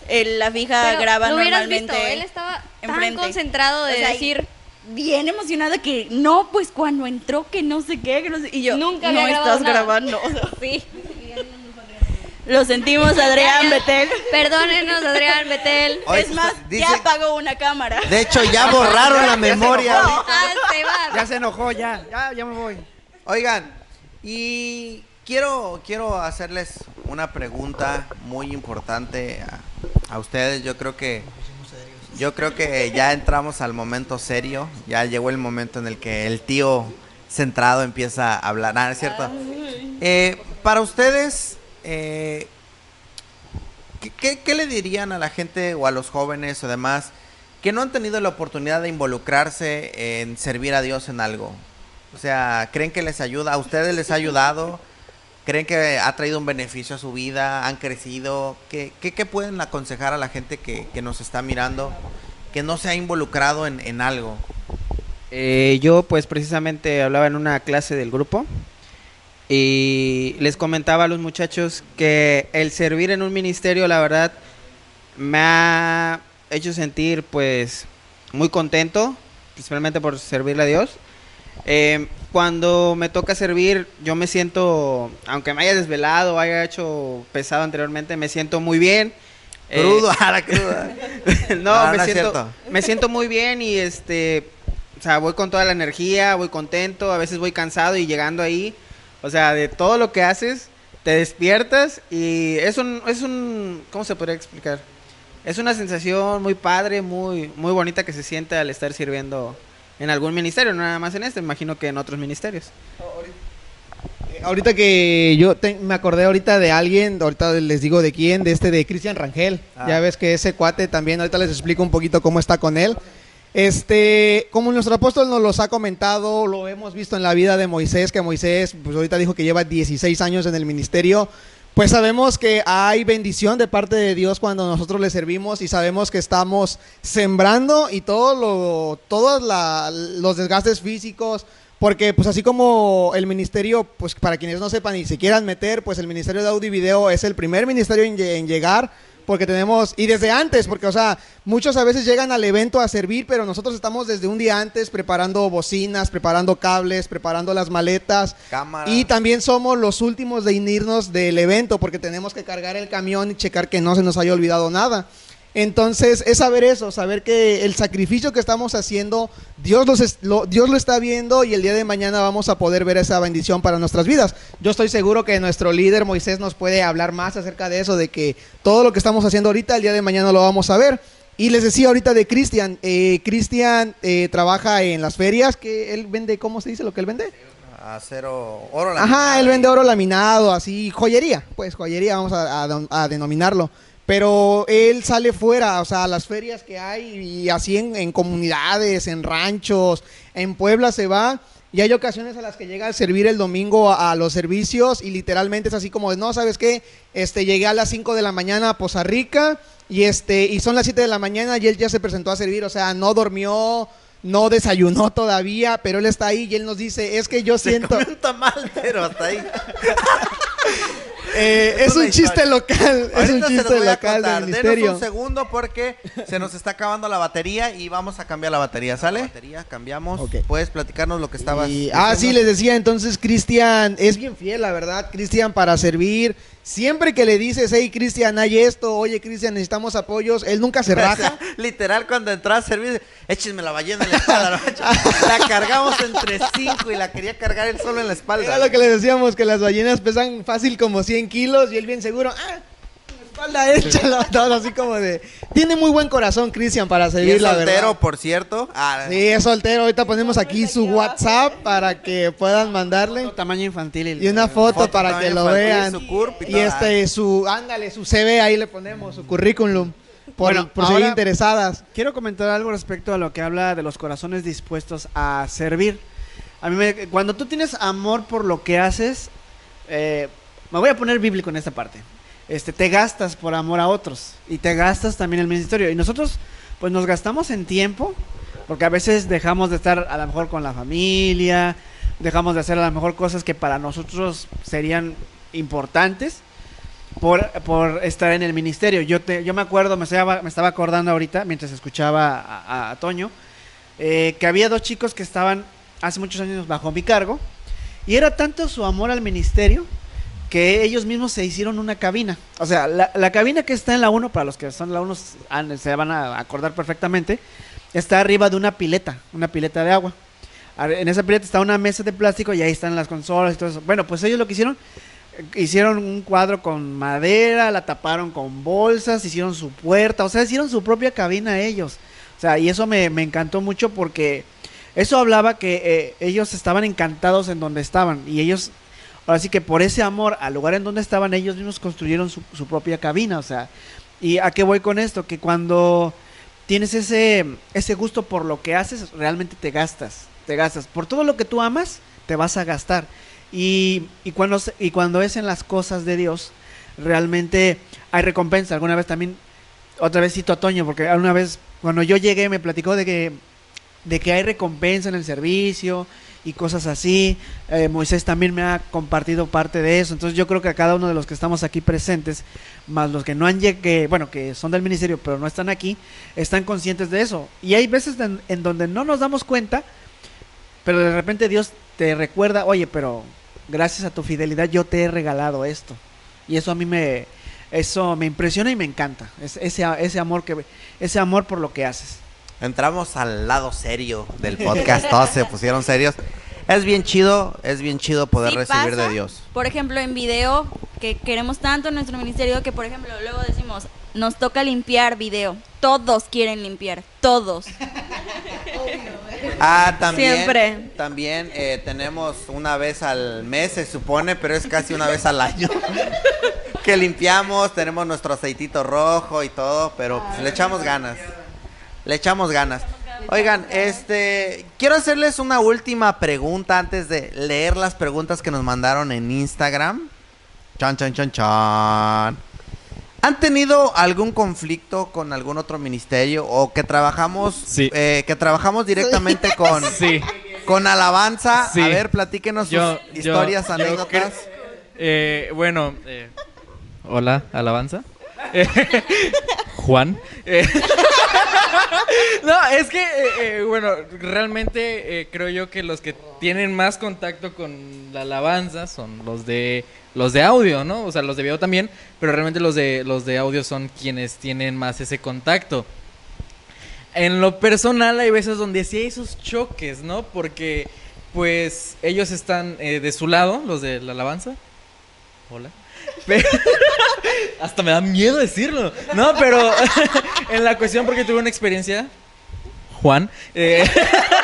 El- la fija Pero graba normalmente. visto, él estaba tan enfrente. concentrado de O sea, decir... Bien emocionada que no, pues cuando entró que no sé qué, que no sé. Y yo, Nunca no estás nada". grabando. [laughs] Sí. Lo sentimos, Adrián Betel. Perdónenos, Adrián Betel. Oye, es más, dice- ya apagó una cámara. De hecho, ya borraron la [laughs] memoria. Ah, se va. Ya se enojó, ya, ya, ya me voy. Oigan, y quiero, quiero hacerles una pregunta muy importante a, a ustedes. Yo creo que yo creo que ya entramos al momento serio. Ya llegó el momento en el que el tío centrado empieza a hablar. Ah, ¿es cierto? Eh, para ustedes, eh, ¿qué, le dirían a la gente o a los jóvenes o demás que no han tenido la oportunidad de involucrarse en servir a Dios en algo? O sea, ¿creen que les ayuda? ¿A ustedes les ha ayudado? ¿Creen que ha traído un beneficio a su vida? ¿Han crecido? ¿Qué, qué, qué pueden aconsejar a la gente que, que nos está mirando que no se ha involucrado en, en algo? Eh, yo pues precisamente hablaba en una clase del grupo y les comentaba a los muchachos que el servir en un ministerio la verdad me ha hecho sentir pues muy contento, principalmente por servirle a Dios. Eh, cuando me toca servir, yo me siento, aunque me haya desvelado, haya hecho pesado anteriormente, me siento muy bien. Eh, Crudo, [laughs] a la cruda. [laughs] no, me no siento, me siento muy bien y este, o sea, voy con toda la energía, voy contento, a veces voy cansado y llegando ahí, o sea, de todo lo que haces, te despiertas y es un, es un, ¿cómo se podría explicar? Es una sensación muy padre, muy, muy bonita que se siente al estar sirviendo en algún ministerio, no nada más en este, imagino que en otros ministerios. Ahorita que yo te- me acordé ahorita de alguien, ahorita les digo de quién, de este de Cristian Rangel. Ah. Ya ves que ese cuate también, ahorita les explico un poquito cómo está con él. Este, como nuestro apóstol nos los ha comentado, lo hemos visto en la vida de Moisés, que Moisés, pues ahorita dijo que lleva 16 años en el ministerio. Pues sabemos que hay bendición de parte de Dios cuando nosotros le servimos y sabemos que estamos sembrando y todo lo, todos la- los desgastes físicos, porque pues así como el ministerio, pues para quienes no sepan y se quieran meter, pues el ministerio de audio y video es el primer ministerio en, en llegar, porque tenemos, y desde antes, porque o sea, muchos a veces llegan al evento a servir, pero nosotros estamos desde un día antes preparando bocinas, preparando cables, preparando las maletas. Cámara. Y también somos los últimos de irnos del evento, porque tenemos que cargar el camión y checar que no se nos haya olvidado nada. Entonces, es saber eso, saber que el sacrificio que estamos haciendo, Dios, los lo, Dios lo está viendo y el día de mañana vamos a poder ver esa bendición para nuestras vidas. Yo estoy seguro que nuestro líder Moisés nos puede hablar más acerca de eso, de que todo lo que estamos haciendo ahorita, el día de mañana lo vamos a ver. Y les decía ahorita de Cristian, eh, Cristian eh, trabaja en las ferias, que él vende, ¿cómo se dice lo que él vende? Acero, oro Ajá, él vende oro laminado, así, joyería, pues joyería, vamos a, a- a denominarlo. Pero él sale fuera, o sea, a las ferias que hay y así en, en comunidades, en ranchos, en Puebla se va. Y hay ocasiones a las que llega a servir el domingo a, a los servicios y literalmente es así como, de, no, ¿sabes qué? Este, llegué a las 5 de la mañana a Poza Rica y, este, y son las 7 de la mañana y él ya se presentó a servir, o sea, no durmió, no desayunó [laughs] todavía, pero él está ahí y él nos dice, es que yo Se siento... un tamal, pero hasta ahí. [laughs] Eh, es una un chiste local, es un Ahorita se los chiste voy a local contar. del Denos ministerio. un segundo porque se nos está acabando la batería y vamos a cambiar la batería, ¿sale? batería, cambiamos. Ok. Puedes platicarnos lo que estabas Y- ah, sí, les decía, entonces Cristian es bien fiel, la verdad. Cristian para servir, Siempre que le dices, hey, Cristian, hay esto, oye, Cristian, necesitamos apoyos, él nunca se [laughs] raja. literal, cuando entraba a servir, échenme la ballena en la [laughs] espalda. ¿no? la cargamos entre cinco y la quería cargar él solo en la espalda. Era lo que le decíamos, que las ballenas pesan fácil como 100 kilos y él bien seguro, ah, [laughs] la espalda échalo, todo así como de... Tiene muy buen corazón, Cristian, para Y servir, es la soltero, verdad. por cierto. Ah, Sí, es soltero. Ahorita ponemos aquí su WhatsApp para que puedan mandarle. Tamaño infantil. Y una foto, Foto para que lo vean. su CURP y y este, su, ándale, su CV, ahí le ponemos, su currículum. Por, Bueno, por seguir interesadas. Quiero comentar algo respecto a lo que habla de los corazones dispuestos a servir. A mí me- cuando tú tienes amor por lo que haces, eh, me voy a poner bíblico en esta parte. Este, te gastas por amor a otros y te gastas también el ministerio. Y nosotros, pues nos gastamos en tiempo, porque a veces dejamos de estar a lo mejor con la familia, dejamos de hacer a lo mejor cosas que para nosotros serían importantes por, por estar en el ministerio. Yo, te, yo me acuerdo, me estaba, me estaba acordando ahorita, mientras escuchaba a, a- Toño, eh, que había dos chicos que estaban hace muchos años bajo mi cargo, y era tanto su amor al ministerio que ellos mismos se hicieron una cabina. O sea, la, cabina que está en la 1, para los que son la 1 han- se van a acordar perfectamente, está arriba de una pileta, una pileta de agua. En esa pileta está una mesa de plástico y ahí están las consolas y todo eso. Bueno, pues ellos lo que hicieron, eh, hicieron un cuadro con madera, la taparon con bolsas, hicieron su puerta, o sea, hicieron su propia cabina ellos. O sea, y eso me, me encantó mucho porque eso hablaba que eh, ellos estaban encantados en donde estaban y ellos, ahora sí que por ese amor al lugar en donde estaban, ellos mismos construyeron su, su propia cabina, o sea, ¿y a qué voy con esto? Que cuando tienes ese, ese gusto por lo que haces, realmente te gastas, te gastas. Por todo lo que tú amas, te vas a gastar. Y, y, cuando, y cuando es en las cosas de Dios, realmente hay recompensa. Alguna vez también, otra vez cito a Toño, porque alguna vez cuando yo llegué me platicó de que, de que hay recompensa en el servicio y cosas así. Eh, Moisés también me ha compartido parte de eso. Entonces yo creo que a cada uno de los que estamos aquí presentes, más los que no han llegado, bueno, que son del ministerio pero no están aquí, están conscientes de eso. Y hay veces en, donde no nos damos cuenta, pero de repente Dios te recuerda, oye, pero gracias a tu fidelidad yo te he regalado esto. Y eso a mí me, eso me impresiona y me encanta. Es, ese, ese amor que, ese amor por lo que haces. Entramos al lado serio del podcast. Todos se pusieron serios. Es bien chido, es bien chido poder Sí recibir pasa, de Dios. Por ejemplo, en video, que queremos tanto en nuestro ministerio que, por ejemplo, luego decimos, nos toca limpiar video. Todos quieren limpiar, todos. Ah, también. Siempre. También eh, tenemos una vez al mes, se supone, pero es casi una vez al año. [laughs] que limpiamos, tenemos nuestro aceitito rojo y todo, pero pues, le echamos ganas. Le echamos ganas. Oigan, este, quiero hacerles una última pregunta antes de leer las preguntas que nos mandaron en Instagram. Chan, chan, chan, chan. ¿Han tenido algún conflicto con algún otro ministerio o que trabajamos, Sí. eh, que trabajamos directamente con, Sí. con alabanza? Sí. A ver, platíquenos Yo- sus historias, yo anécdotas. Eh, bueno, eh, hola, alabanza. [laughs] Juan. Eh, [laughs] no, es que, eh, eh, bueno, realmente creo yo que los que tienen más contacto con la alabanza son los de los de audio, ¿no? O sea, los de video también, pero realmente los de los de audio son quienes tienen más ese contacto. En lo personal hay veces donde sí hay esos choques, ¿no? Porque pues ellos están de su lado, los de la alabanza. Hola. [laughs] Hasta me da miedo decirlo. No, pero [laughs] en la cuestión porque tuve una experiencia, Juan, eh,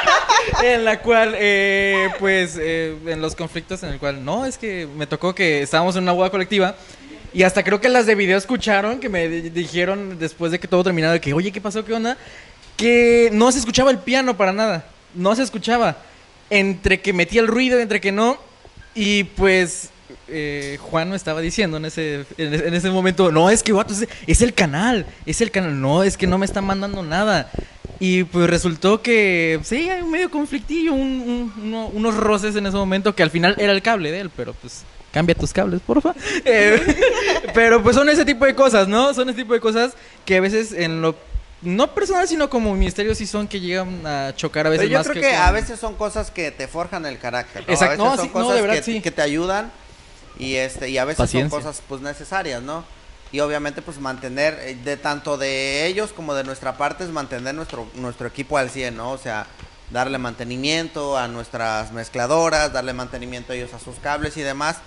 [laughs] en la cual, eh, pues, eh, en los conflictos en el cual, no, es que me tocó que estábamos en una boda colectiva y hasta creo que las de video escucharon, que me di- dijeron después de que todo terminado, que, oye, ¿qué pasó? ¿Qué onda? Que no se escuchaba el piano para nada, no se escuchaba. Entre que metía el ruido, entre que no, y pues eh, Juan me estaba diciendo en ese, en ese, en ese momento, no, es que vato, es, es el canal, es el canal, no, es que no me están mandando nada. Y pues resultó que sí, hay un medio conflictillo, un- un- uno- unos roces en ese momento que al final era el cable de él, pero pues cambia tus cables, porfa. [laughs] Eh, pero pues son ese tipo de cosas, ¿no? Son ese tipo de cosas que a veces en lo no personal, sino como ministerio sí son que llegan a chocar a veces Pero yo más creo que, con- a veces son cosas que te forjan el carácter. ¿no? Exacto, A veces no, son sí, no, cosas de verdad, que, sí. que te ayudan. Y este y a veces Paciencia. son cosas pues necesarias, ¿no? Y obviamente pues mantener eh, de tanto de ellos como de nuestra parte es mantener nuestro nuestro equipo al 100, ¿no? O sea, darle mantenimiento a nuestras mezcladoras, darle mantenimiento a ellos a sus cables y demás,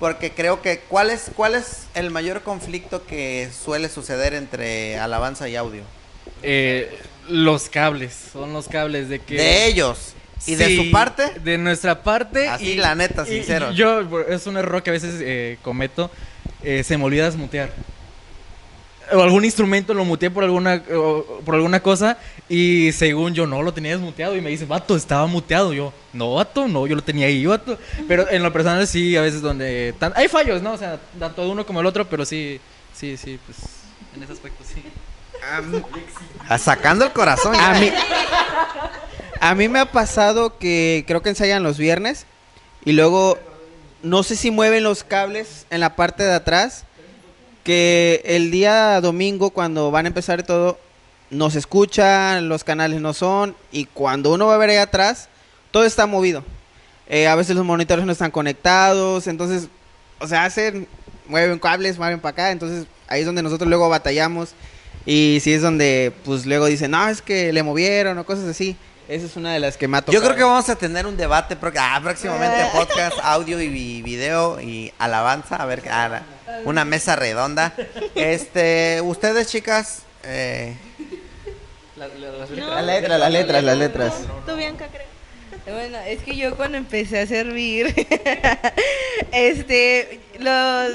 porque creo que ¿cuál es cuál es el mayor conflicto que suele suceder entre alabanza y audio? Eh, los cables, son los cables de que... De ellos y de su parte. De nuestra parte. Así, la neta, y- sincero. y yo, es un error que a veces eh, cometo, eh, se me olvida desmutear. O algún instrumento lo muteé por alguna, o- por alguna cosa y según yo no lo tenía desmuteado y me dice, vato, estaba muteado. Yo, no, vato, no, yo lo tenía ahí, vato. Pero en lo personal sí, a veces donde... tan- hay fallos, ¿no? O sea, tanto de uno como el otro, pero sí, sí, sí, pues en ese aspecto sí. Ah, Sacando el corazón. A mí, a mí me ha pasado que creo que ensayan los viernes y luego no sé si mueven los cables en la parte de atrás que el día domingo cuando van a empezar todo no se escuchan, los canales no son y cuando uno va a ver ahí atrás todo está movido. Eh, a veces los monitores no están conectados, entonces, o sea, hacen, mueven cables, mueven para acá, entonces ahí es donde nosotros luego batallamos y sí es donde pues luego dicen, no, es que le movieron o cosas así. Esa es una de las que me ha Yo creo que vamos a tener un debate pro- ah, próximamente, podcast, audio y vi- video y alabanza, a ver, ah, una mesa redonda. Este, ustedes chicas, eh, La letra, las letras, las letras. Tú, Bianca, creo. Bueno, es que yo cuando empecé a servir, [laughs] este, los,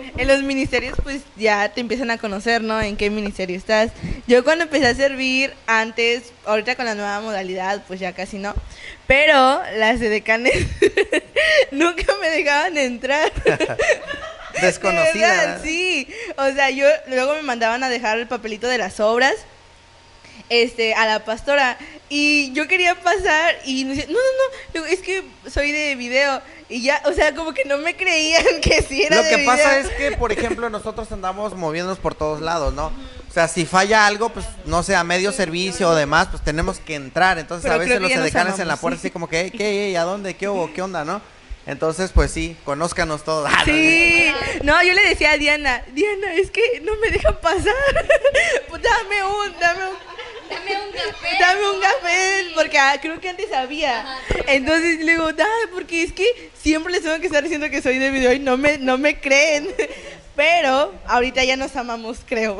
[laughs] en los ministerios pues ya te empiezan a conocer, ¿no? En qué ministerio estás. Yo cuando empecé a servir antes, ahorita con la nueva modalidad pues ya casi no, pero las decanes [laughs] nunca me dejaban entrar. [laughs] De desconocida. verdad, sí. O sea, yo luego me mandaban a dejar el papelito de las obras este a la pastora y yo quería pasar y me decía, no, no, no, es que soy de video y ya, o sea, como que no me creían [laughs] que sí era Lo de que pasa es que, por ejemplo, nosotros andamos moviéndonos por todos lados, ¿no? O sea, si falla algo, pues, no sé, a medio servicio o demás, pues tenemos que entrar. Entonces, Pero a veces los ya nos decanes en la puerta sí. así como que, ¿qué, ey, a dónde, qué hubo, qué onda, no? Entonces, pues sí, conózcanos todos. [laughs] Ah, Sí, no, yo le decía a Diana, Diana, es que no me dejan pasar. Pues [laughs] dame un, dame un, Dame un café. dame un café, porque ah, creo que antes había. Ajá, sí, Entonces le digo, dame, porque es que siempre les tengo que estar diciendo que soy de video y no me, no me creen. [laughs] Pero ahorita ya nos amamos, creo.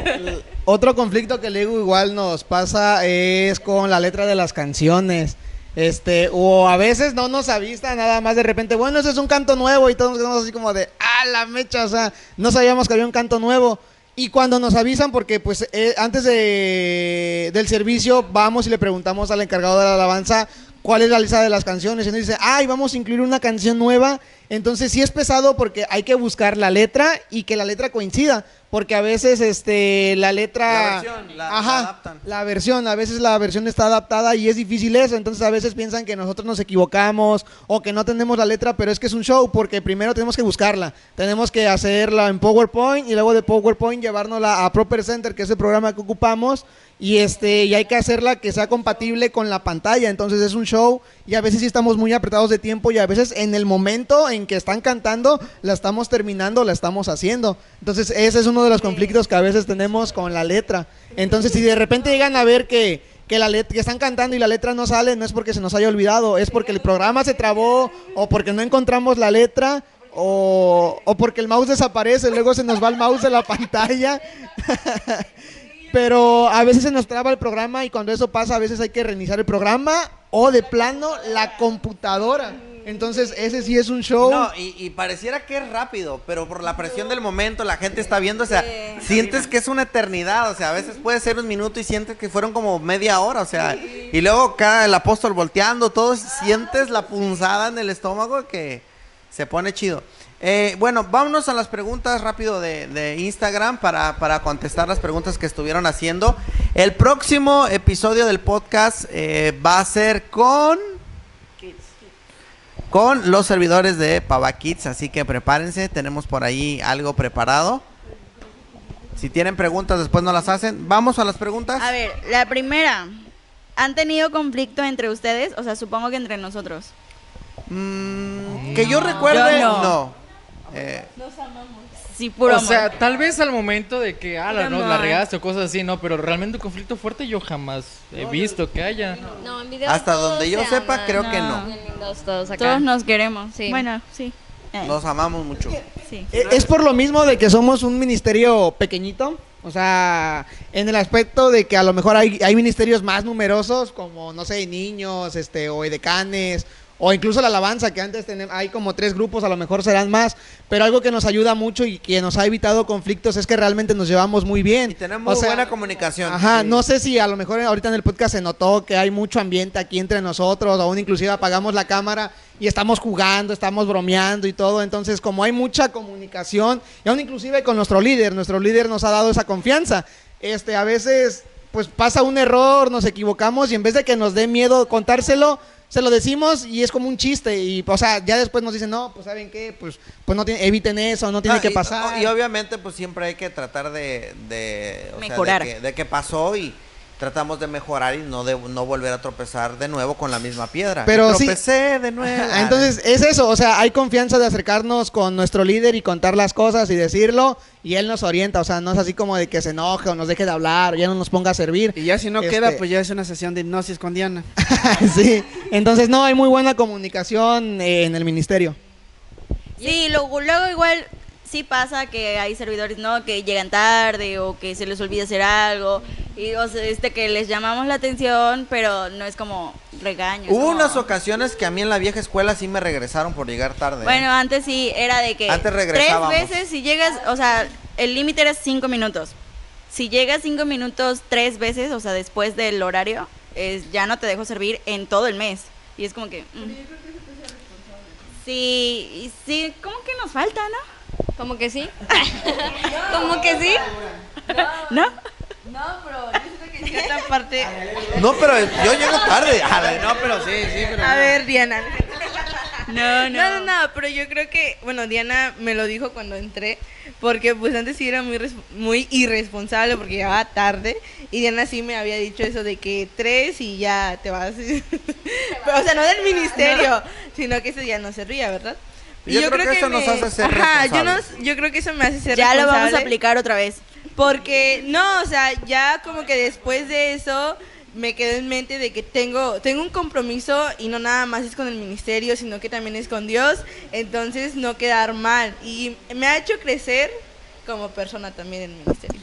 [laughs] Otro conflicto que luego igual nos pasa es con la letra de las canciones. Este, o a veces no nos avista nada más de repente, bueno, ese es un canto nuevo y todos nos quedamos así como de, ah, la mecha, o sea, no sabíamos que había un canto nuevo. Y cuando nos avisan, porque pues eh, antes de, del servicio vamos y le preguntamos al encargado de la alabanza cuál es la lista de las canciones. Y nos dice, ay, vamos a incluir una canción nueva. Entonces sí es pesado porque hay que buscar la letra y que la letra coincida. Porque a veces este, la letra... La versión, la- la Ajá, adaptan. la versión, a veces la versión está adaptada y es difícil eso, entonces a veces piensan que nosotros nos equivocamos o que no tenemos la letra, pero es que es un show porque primero tenemos que buscarla, tenemos que hacerla en PowerPoint y luego de PowerPoint llevárnosla a Proper Center, que es el programa que ocupamos y este y hay que hacerla que sea compatible con la pantalla, entonces es un show y a veces sí estamos muy apretados de tiempo y a veces en el momento en que están cantando la estamos terminando, la estamos haciendo. Entonces ese es uno de los conflictos que a veces tenemos con la letra. Entonces si de repente llegan a ver que que la let- que están cantando y la letra no sale, no es porque se nos haya olvidado, es porque el programa se trabó o porque no encontramos la letra o, o porque el mouse desaparece, luego se nos va el mouse de la pantalla. [laughs] Pero a veces se nos traba el programa y cuando eso pasa a veces hay que reiniciar el programa o de plano la computadora. Entonces ese sí es un show. No, y, y pareciera que es rápido, pero por la presión del momento la gente está viendo, o sea, sientes que es una eternidad, o sea, a veces puede ser un minuto y sientes que fueron como media hora, o sea, y luego cada el apóstol volteando, todo, sientes la punzada en el estómago que se pone chido. Eh, bueno, vámonos a las preguntas rápido de, de Instagram para, para contestar las preguntas que estuvieron haciendo. El próximo episodio del podcast eh, va a ser con con los servidores de Pava Kids, así que prepárense, tenemos por ahí algo preparado. Si tienen preguntas después no las hacen. Vamos a las preguntas. A ver, la primera. ¿Han tenido conflicto entre ustedes? O sea, supongo que entre nosotros. Mm, que yo recuerde, Yo no. no. Eh, Sí, puro o sea, tal vez al momento de que, ah, la, no, la regaste o cosas así, no, pero realmente un conflicto fuerte yo jamás he visto que haya. No, en videos Hasta todos donde yo se sepa, aman. creo que no. Bien lindos todos acá. Todos nos queremos. Sí. Bueno, sí. Eh, Nos amamos mucho. sí. Eh, Es por lo mismo de que somos un ministerio pequeñito. O sea, en el aspecto de que a lo mejor hay, hay ministerios más numerosos, como, no sé, niños, este, o edecanes, o incluso la alabanza, que antes tenem- hay como tres grupos, a lo mejor serán más. Pero algo que nos ayuda mucho y que nos ha evitado conflictos es que realmente nos llevamos muy bien. Y tenemos O sea, buena comunicación. Ajá, Sí. no sé si a lo mejor ahorita en el podcast se notó que hay mucho ambiente aquí entre nosotros, aún inclusive apagamos la cámara y estamos jugando, estamos bromeando y todo, entonces como hay mucha comunicación, y aún inclusive con nuestro líder, nuestro líder nos ha dado esa confianza, este, a veces pues pasa un error, nos equivocamos y en vez de que nos dé miedo contárselo, se lo decimos y es como un chiste y o sea, ya después nos dicen, "No, pues saben qué, pues pues no tiene- eviten eso, no tiene Ah, que y- pasar." Y, obviamente, pues siempre hay que tratar de, de, o sea, Mejorar. de, que, de que pasó y tratamos de mejorar y no de no volver a tropezar de nuevo con la misma piedra. Pero Y sí- tropecé de nuevo. Entonces, es eso, o sea, hay confianza de acercarnos con nuestro líder y contar las cosas y decirlo, y él nos orienta, o sea, no es así como de que se enoje o nos deje de hablar, o ya no nos ponga a servir. Y ya si no Este- queda, pues ya es una sesión de hipnosis con Diana. [laughs] sí, entonces no, hay muy buena comunicación eh, en el ministerio. Sí, luego, luego igual sí pasa que hay servidores, ¿no? Que llegan tarde o que se les olvida hacer algo. Y o sea, este que les llamamos la atención, pero no es como regaño. Hubo como- unas ocasiones que a mí en la vieja escuela sí me regresaron por llegar tarde. ¿eh? Bueno, antes sí era de que Antes tres veces si llegas, o sea, el límite era cinco minutos. Si llegas cinco minutos tres veces, o sea, después del horario, es, ya no te dejo servir en todo el mes. Y es como que... mm. Sí, sí, como que nos falta, ¿no? Como que sí. [laughs] Como que sí. ¿No? No, pero yo siento que en cierta parte. No, pero yo llego tarde. A ver, No, pero sí, sí, pero... A ver, Diana. No, No, no, no, pero yo creo que, bueno, Diana me lo dijo cuando entré, porque pues antes sí era muy, res- muy irresponsable porque llegaba tarde y Diana sí me había dicho eso de que tres y ya te vas. Pero, [laughs] o sea, no del ministerio, sino que ese día no servía, ¿verdad? Y Yo creo que eso nos hace ser Ajá, yo, no- yo creo que eso me hace ser Ya lo vamos a aplicar otra vez. Porque, no, o sea, ya como que después de eso me quedó en mente de que tengo, tengo un compromiso y no nada más es con el ministerio, sino que también es con Dios. Entonces, no quedar mal. Y me ha hecho crecer como persona también en el ministerio.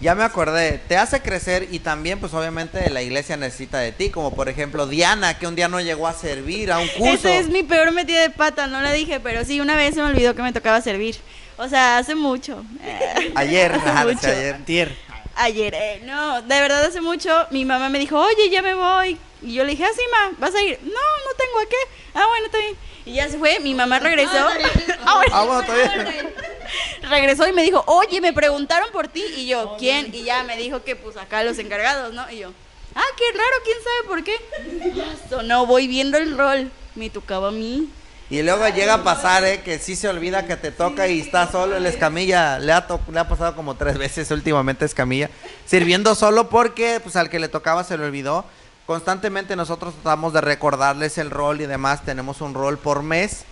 Ya me acordé, te hace crecer y también pues obviamente la iglesia necesita de ti, como por ejemplo Diana, que un día no llegó a servir a un curso. Esa es mi peor metida de pata, no la dije, pero sí, una vez se me olvidó que me tocaba servir. O sea, hace mucho. [laughs] Ayer, Hace ajá, mucho. ayer. Tier. Ayer, eh, no, de verdad hace mucho mi mamá me dijo, oye, ya me voy. Y yo le dije, ah, sí, ma, ¿vas a ir? No, no tengo a qué. Ah, bueno, está bien. Y ya se fue, mi mamá regresó. Ah, bueno. [laughs] Ah, bueno, todavía. Regresó y me dijo, oye, me preguntaron por ti. Y yo, ¿quién? Y ya me dijo que pues acá los encargados, ¿no? Y yo, ah, qué raro, ¿quién sabe por qué? Ya sonó, voy viendo el rol. Me tocaba a mí. Y luego llega a pasar, eh, que sí se olvida que te toca y está solo el escamilla. Le ha, le ha pasado como tres [laughs] veces últimamente escamilla. Sirviendo solo porque pues al que le tocaba se le olvidó. Constantemente nosotros tratamos de recordarles el rol y demás. Tenemos un rol por mes.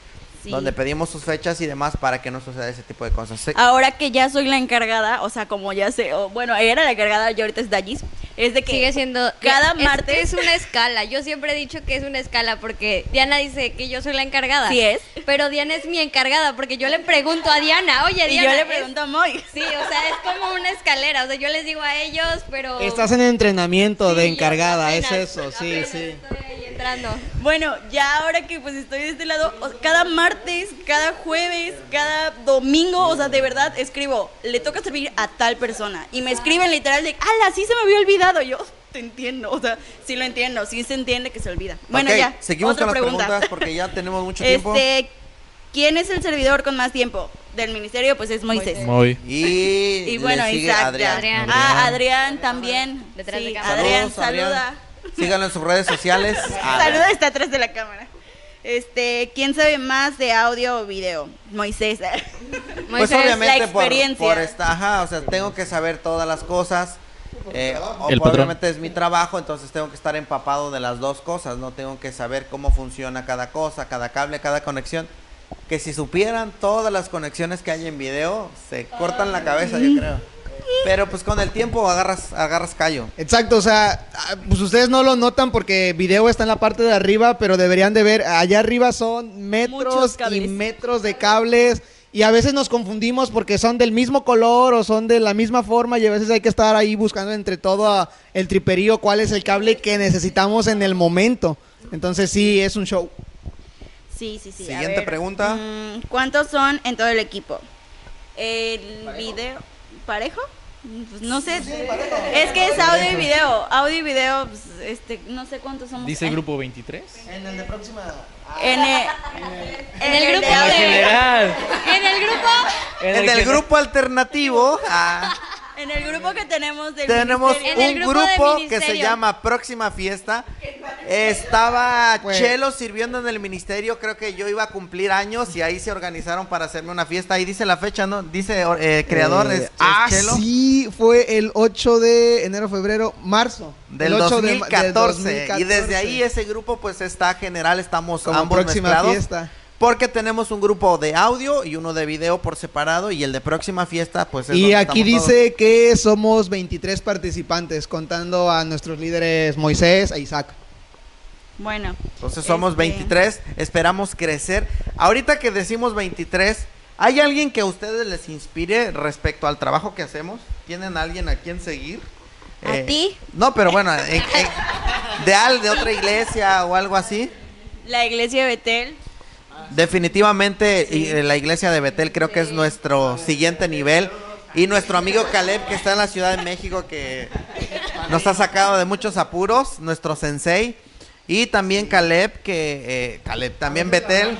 Sí. Donde pedimos sus fechas y demás para que no suceda ese tipo de cosas. Sí. Ahora que ya soy la encargada, o sea, como ya sé, o, bueno, era la encargada, yo ahorita es Dallis, es de que Sigue siendo. cada es- martes Es, una escala. Yo siempre he dicho que es una escala porque Diana dice que yo soy la encargada. Sí es. Pero Diana es mi encargada porque yo le pregunto a Diana, oye, y Diana. yo le es- pregunto a Moy. Sí, o sea, es como una escalera. O sea, yo les digo a ellos, pero. Estás en entrenamiento Sí, de encargada, es apenas- eso, sí, sí. Estoy ahí entrando. Bueno, ya ahora que pues estoy de este lado, cada martes, cada jueves, cada domingo, o sea, de verdad escribo, le toca servir a tal persona. Y me escriben literal de, ala, sí se me había olvidado. Yo te entiendo, o sea, sí lo entiendo, sí se entiende que se olvida. Bueno, ya, Seguimos otra con las pregunta. preguntas porque ya tenemos mucho tiempo. Este, ¿quién es el servidor con más tiempo? Del ministerio, pues es Moisés. Muy. Y, [laughs] Y bueno, le sigue Isaac, ya. Adrián. Adrián. Ah, Adrián también. Detrás de Sí, cámara. Adrián, Saludos, Adrián. saluda. Síganlo en sus redes sociales. [laughs] Saluda, está atrás de la cámara. Este, ¿quién sabe más de audio o video? Moisés. [laughs] Pues Moisés, obviamente la por, experiencia. por esta, ajá, o sea, tengo que saber todas las cosas. Eh, El patrón. obviamente es mi trabajo, entonces tengo que estar empapado de las dos cosas, no tengo que saber cómo funciona cada cosa, cada cable, cada conexión. Que si supieran todas las conexiones que hay en video, se cortan la cabeza, yo creo. Pero pues con el tiempo agarras, agarras callo. Exacto, o sea, ah, pues ustedes no lo notan porque video está en la parte de arriba, pero deberían de ver, allá arriba son metros y metros de cables y a veces nos confundimos porque son del mismo color o son de la misma forma y a veces hay que estar ahí buscando entre todo el triperío cuál es el cable que necesitamos en el momento. Entonces sí, es un show. Sí, sí, sí. a Siguiente ver, pregunta. mm, ¿Cuántos son en todo el equipo? El video. ¿Parejo? Pues no sé. es que es audio y video. Audio y video, pues, este, no sé cuántos somos. Dice Eh, grupo 23. En el de próxima... En el, En el grupo de En el grupo. En En el grupo alternativo ah, En el grupo que tenemos del tenemos ministerio. Un grupo que se llama Próxima Fiesta. Estaba Pues- Chelo sirviendo en el ministerio, creo que yo iba a cumplir años y ahí se organizaron para hacerme una fiesta. Ahí dice la fecha, ¿no? Dice eh, creador, Eh, es, es ah, Chelo. sí, fue el 8 de enero, febrero, marzo. Del El 8 de- del 2014. Y desde 2014. ahí ese grupo pues está general, estamos como ambos próxima mezclados. fiesta. Porque tenemos un grupo de audio y uno de video por separado y el de próxima fiesta pues es Y donde aquí dice que somos 23 participantes, contando a nuestros líderes Moisés e Isaac. Bueno. Entonces somos este, 23, esperamos crecer. Ahorita que decimos 23, ¿hay alguien que a ustedes les inspire respecto al trabajo que hacemos? ¿Tienen alguien a quien seguir? ¿A Eh, ti? No, pero bueno, en- en- de, al, de otra iglesia o algo así. La iglesia de Betel. Definitivamente eh, la iglesia de Betel creo que es nuestro siguiente nivel. Y nuestro amigo Caleb que está en la Ciudad de México que nos ha sacado de muchos apuros, nuestro sensei. Y también Caleb que... eh, Caleb, también Betel.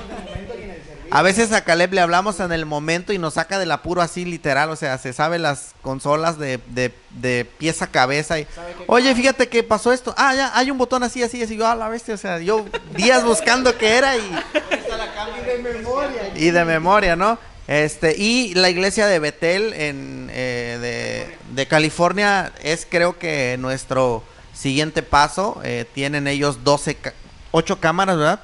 A veces a Caleb le hablamos en el momento y nos saca del apuro así literal, o sea, se sabe las consolas de, de, de pieza a cabeza y, oye, fíjate que pasó esto, ah, ya, hay un botón así, así, así, yo a la bestia, o sea, yo días buscando qué era y... Y de memoria, ¿no? Este, y la iglesia de Betel en, eh, de, de California es creo que nuestro siguiente paso. Eh, tienen ellos 12, ca- 8 cámaras, ¿verdad?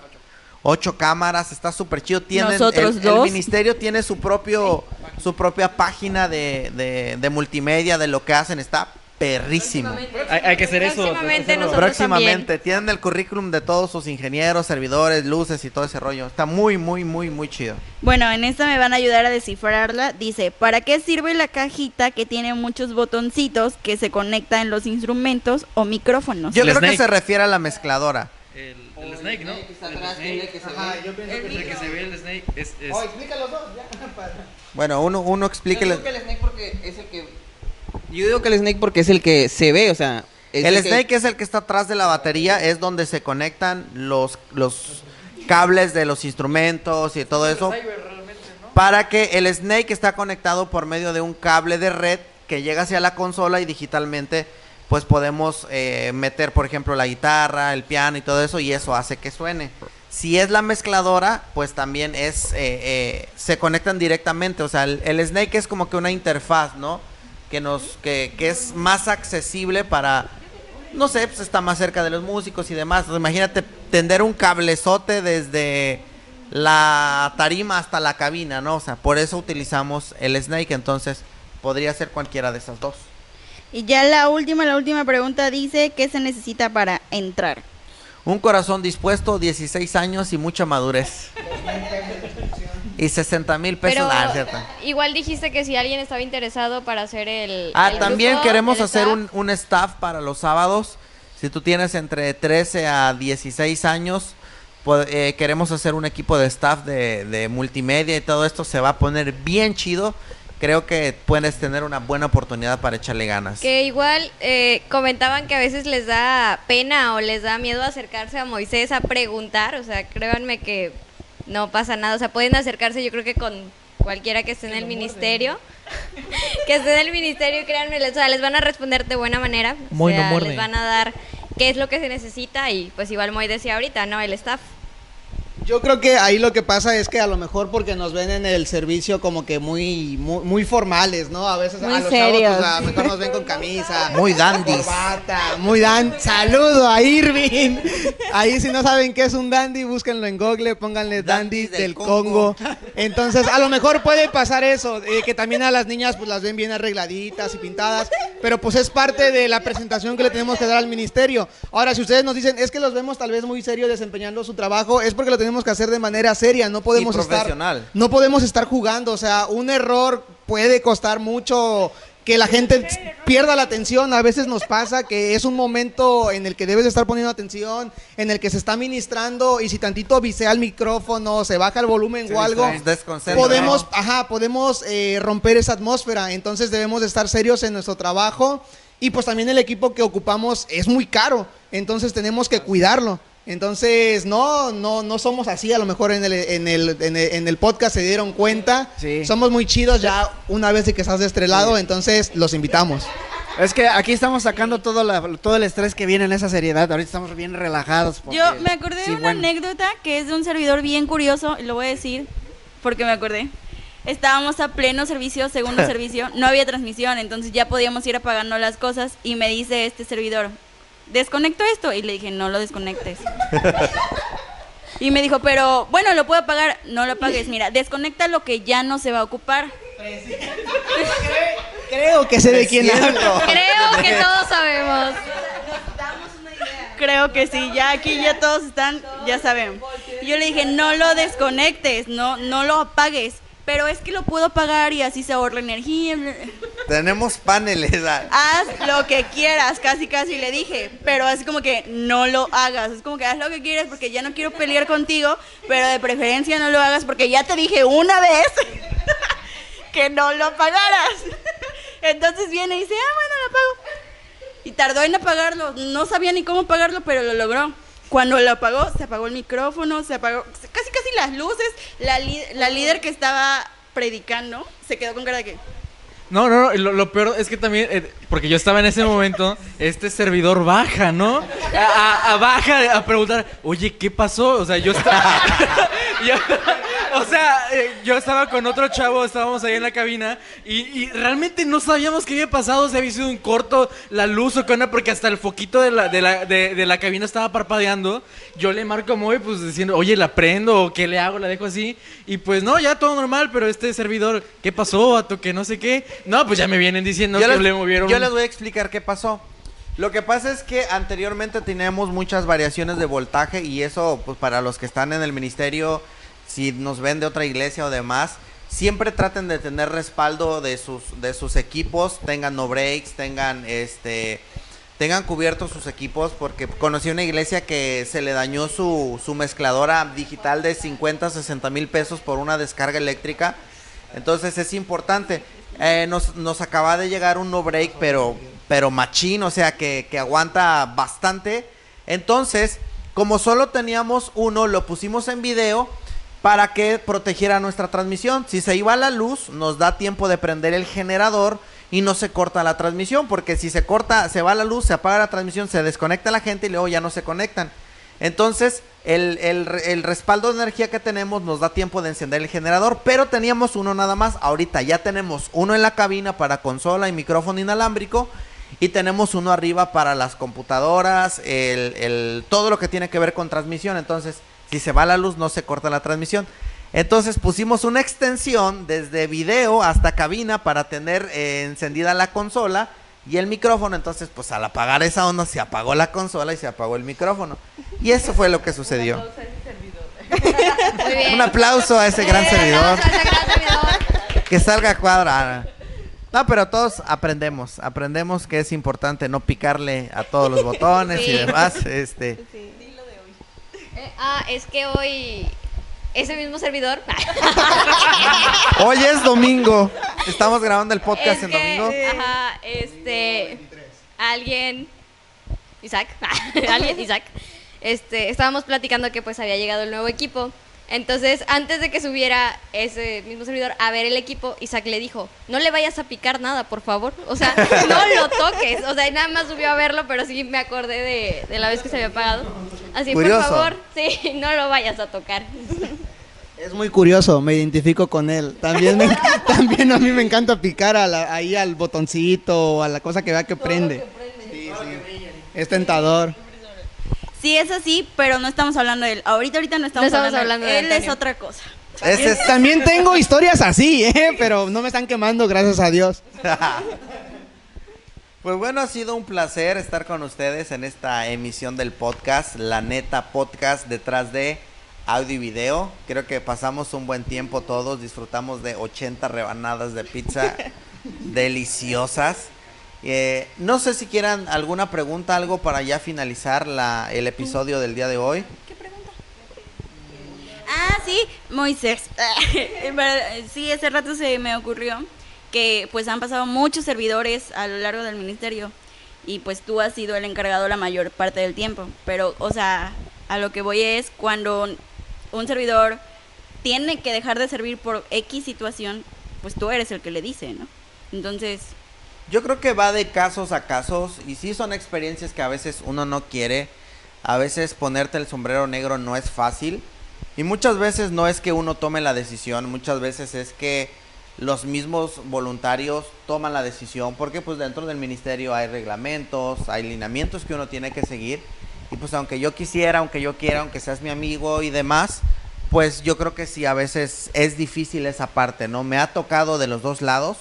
8 cámaras, está súper chido. Tienen, Nosotros el, el dos. ministerio tiene su propio su propia página de, de, de multimedia de lo que hacen, está perrísimo. Hay, hay que hacer eso. Próximamente nosotros Próximamente, tienen el currículum de todos sus ingenieros, servidores, luces y todo ese rollo. Está muy, muy, muy, muy chido. Bueno, en esta me van a ayudar a descifrarla. Dice, ¿para qué sirve la cajita que tiene muchos botoncitos que se conecta en los instrumentos o micrófonos? Yo El creo que se refiere a la mezcladora. El, el Snake, ¿no? El Snake. Ajá, yo pienso El que se ve el Snake es... es- explica los dos, ya. [laughs] Bueno, uno, uno explíquele. Yo digo que el Snake porque es el que... Yo digo que el Snake porque es el que se ve, o sea... es El que- snake es el que está atrás de la batería, es donde se conectan los, los cables de los instrumentos y todo eso. Para que el snake está conectado por medio de un cable de red que llega hacia la consola y digitalmente pues podemos eh, meter por ejemplo la guitarra, el piano y todo eso y eso hace que suene. Si es la mezcladora, pues también es, eh, eh, se conectan directamente, o sea, el, Snake es como que una interfaz, ¿no? Que nos, que, que es más accesible para, no sé, pues está más cerca de los músicos y demás. Imagínate tender un cablezote desde la tarima hasta la cabina, ¿no? O sea, por eso utilizamos el Snake, entonces podría ser cualquiera de esas dos. Y ya la última, la última pregunta dice, ¿qué se necesita para entrar? Un corazón dispuesto, 16 años y mucha madurez. Y 60 mil pesos. Pero Ah, es cierto. igual dijiste que si alguien estaba interesado para hacer el. Ah, el también grupo, queremos hacer staff, un, un staff para los sábados. Si tú tienes entre 13 a 16 años, po- eh, queremos hacer un equipo de staff de, de multimedia y todo esto se va a poner bien chido. Creo que puedes tener una buena oportunidad para echarle ganas. Que igual eh, comentaban que a veces les da pena o les da miedo acercarse a Moisés a preguntar. O sea, créanme que no pasa nada. O sea, pueden acercarse yo creo que con cualquiera que esté en el ministerio. [laughs] que esté en el ministerio, créanme, les, o sea, les van a responder de buena manera. O Muy no sea, muerde. les van a dar qué es lo que se necesita y pues igual Moy decía ahorita, ¿no? El staff. Yo creo que ahí lo que pasa es que a lo mejor porque nos ven en el servicio como que muy muy, muy formales, ¿no? A veces Muy a los serios. chavos pues, a lo mejor nos ven con camisa, [laughs] Muy corbata, muy dan. Saludo a Irving. [laughs] Ahí si no saben qué es un dandy, búsquenlo en Google, pónganle dandy del, del Congo. Congo. [laughs] Entonces, a lo mejor puede pasar eso, eh, que también a las niñas pues las ven bien arregladitas y pintadas, pero pues es parte de la presentación que le tenemos que dar al ministerio. Ahora, si ustedes nos dicen, es que los vemos tal vez muy serios desempeñando su trabajo, es porque lo tenemos que hacer de manera seria, no podemos Y estar profesional. no podemos estar jugando, o sea, un error puede costar mucho que la gente pierda la atención. A veces nos pasa que es un momento en el que debes de estar poniendo atención, en el que se está ministrando y si tantito visea el micrófono, se baja el volumen o algo, podemos, ¿no? ajá, podemos eh, romper esa atmósfera. Entonces debemos de estar serios en nuestro trabajo y pues también el equipo que ocupamos es muy caro, entonces tenemos que cuidarlo. Entonces, no, no, no somos así, a lo mejor en el, en el, en el, en el podcast se dieron cuenta. Sí. Somos muy chidos ya una vez de que estás de este lado, entonces los invitamos. Es que aquí estamos sacando todo, la- todo el estrés que viene en esa seriedad. Ahorita estamos bien relajados. porque- Yo me acordé Sí, de una bueno. anécdota que es de un servidor bien curioso, y lo voy a decir porque me acordé. Estábamos a pleno servicio, segundo [laughs] servicio, no había transmisión, entonces ya podíamos ir apagando las cosas y me dice este servidor, desconecto esto y le dije, no lo desconectes. Y me dijo, pero bueno, lo puedo apagar, no lo apagues, mira, desconecta lo que ya no se va a ocupar. Creo que sé de quién Es hablo. Creo que todos sabemos. Creo que sí, ya aquí ya todos están, ya saben. Y Yo le dije, no lo desconectes, no, no lo apagues, pero es que lo puedo apagar y así se ahorra energía. Tenemos paneles. ah. Haz lo que quieras, casi casi le dije, pero así como que no lo hagas, es como que haz lo que quieras porque ya no quiero pelear contigo, pero de preferencia no lo hagas porque ya te dije una vez [laughs] que no lo apagaras. Entonces viene y dice, ah, bueno, lo apago. Y tardó en apagarlo, no sabía ni cómo apagarlo, pero lo logró. Cuando lo apagó, se apagó el micrófono, se apagó casi casi las luces. La, la líder que estaba predicando se quedó con cara de que... No, no, no, lo, peor es que también, eh, porque yo estaba en ese momento, este servidor baja, ¿no? A, a- a baja a preguntar, oye, ¿qué pasó? O sea, yo estaba... [laughs] o sea, eh, yo estaba con otro chavo, estábamos ahí en la cabina y, y realmente no sabíamos qué había pasado, si había sido un corto, la luz o qué onda, porque hasta el foquito de la, de la, de, de la cabina estaba parpadeando. Yo le marco a Moy, pues diciendo, oye, ¿la prendo o qué le hago? La dejo así. Y pues no, ya todo normal, pero este servidor, ¿qué pasó, vato? Que no sé qué. No, pues ya me vienen diciendo yo, que les, le movieron. yo les voy a explicar qué pasó. Lo que pasa es que anteriormente teníamos muchas variaciones de voltaje y eso, pues para los que están en el ministerio, si nos ven de otra iglesia o demás, siempre traten de tener respaldo de sus, de sus equipos, tengan no breaks, tengan este tengan cubiertos sus equipos porque conocí una iglesia que se le dañó su, su mezcladora digital de 50, 60 mil pesos por una descarga eléctrica. Entonces es importante. Eh, nos, nos acaba de llegar un no break, pero, pero machín, o sea que, que aguanta bastante. Entonces, como solo teníamos uno, lo pusimos en video para que protegiera nuestra transmisión. Si se iba la luz, nos da tiempo de prender el generador y no se corta la transmisión, porque si se corta, se va la luz, se apaga la transmisión, se desconecta la gente y luego ya no se conectan. Entonces, el, el re- el respaldo de energía que tenemos nos da tiempo de encender el generador, pero teníamos uno nada más. Ahorita ya tenemos uno en la cabina para consola y micrófono inalámbrico. Y tenemos uno arriba para las computadoras, el- todo lo que tiene que ver con transmisión. Entonces, si se va la luz, no se corta la transmisión. Entonces pusimos una extensión desde video hasta cabina para tener eh, encendida la consola y el micrófono. Entonces, pues al apagar esa onda, se apagó la consola y se apagó el micrófono. Y eso fue lo que sucedió. Muy bien. Un aplauso a ese gran Eh, servidor. aplauso a ese gran servidor. Que salga a cuadra. No, pero todos aprendemos. Aprendemos que es importante no picarle a todos los botones y Sí. demás. Este. Eh, ah, es que hoy ese mismo servidor. [laughs] Hoy es domingo. Estamos grabando el podcast es en que, domingo. Ajá, este. Alguien. Isaac. [laughs] alguien, Isaac. Este, estábamos platicando que pues había llegado el nuevo equipo. Entonces, antes de que subiera ese mismo servidor a ver el equipo, Isaac le dijo, no le vayas a picar nada, por favor. O sea, no lo toques. O sea, y nada más subió a verlo, pero sí me acordé de, de la vez que se había pagado. Así, Curioso. por favor, sí, [laughs] no lo vayas a tocar. Es muy curioso, me identifico con él. También, me- [laughs] también a mí me encanta picar a la- ahí al botoncito o a la cosa que vea que prende. Sí, sí. Es tentador. Sí, es así, pero no estamos hablando de él. Ahorita, ahorita no estamos, No estamos hablando, hablando de de él. Él es otra cosa. Es- También tengo historias así, ¿eh? pero no me están quemando, gracias a Dios. [laughs] Pues bueno, ha sido un placer estar con ustedes en esta emisión del podcast, la neta podcast detrás de audio y video. Creo que pasamos un buen tiempo todos, disfrutamos de 80 rebanadas de pizza [laughs] deliciosas. Eh, no sé si quieran alguna pregunta, algo para ya finalizar la, el episodio del día de hoy. Ah, sí, Moisés. [laughs] sí, ese rato se me ocurrió que pues han pasado muchos servidores a lo largo del ministerio y pues tú has sido el encargado la mayor parte del tiempo. Pero, o sea, a lo que voy es cuando un servidor tiene que dejar de servir por X situación, pues tú eres el que le dice, ¿no? Entonces, Yo creo que va de casos a casos y sí son experiencias que a veces uno no quiere. A veces ponerte el sombrero negro no es fácil. Y muchas veces no es que uno tome la decisión, muchas veces es que los mismos voluntarios toman la decisión porque pues dentro del ministerio hay reglamentos, hay lineamientos que uno tiene que seguir. Y pues aunque yo quisiera, aunque yo quiera, aunque seas mi amigo y demás, pues yo creo que sí, a veces es difícil esa parte, ¿no? Me ha tocado de los dos lados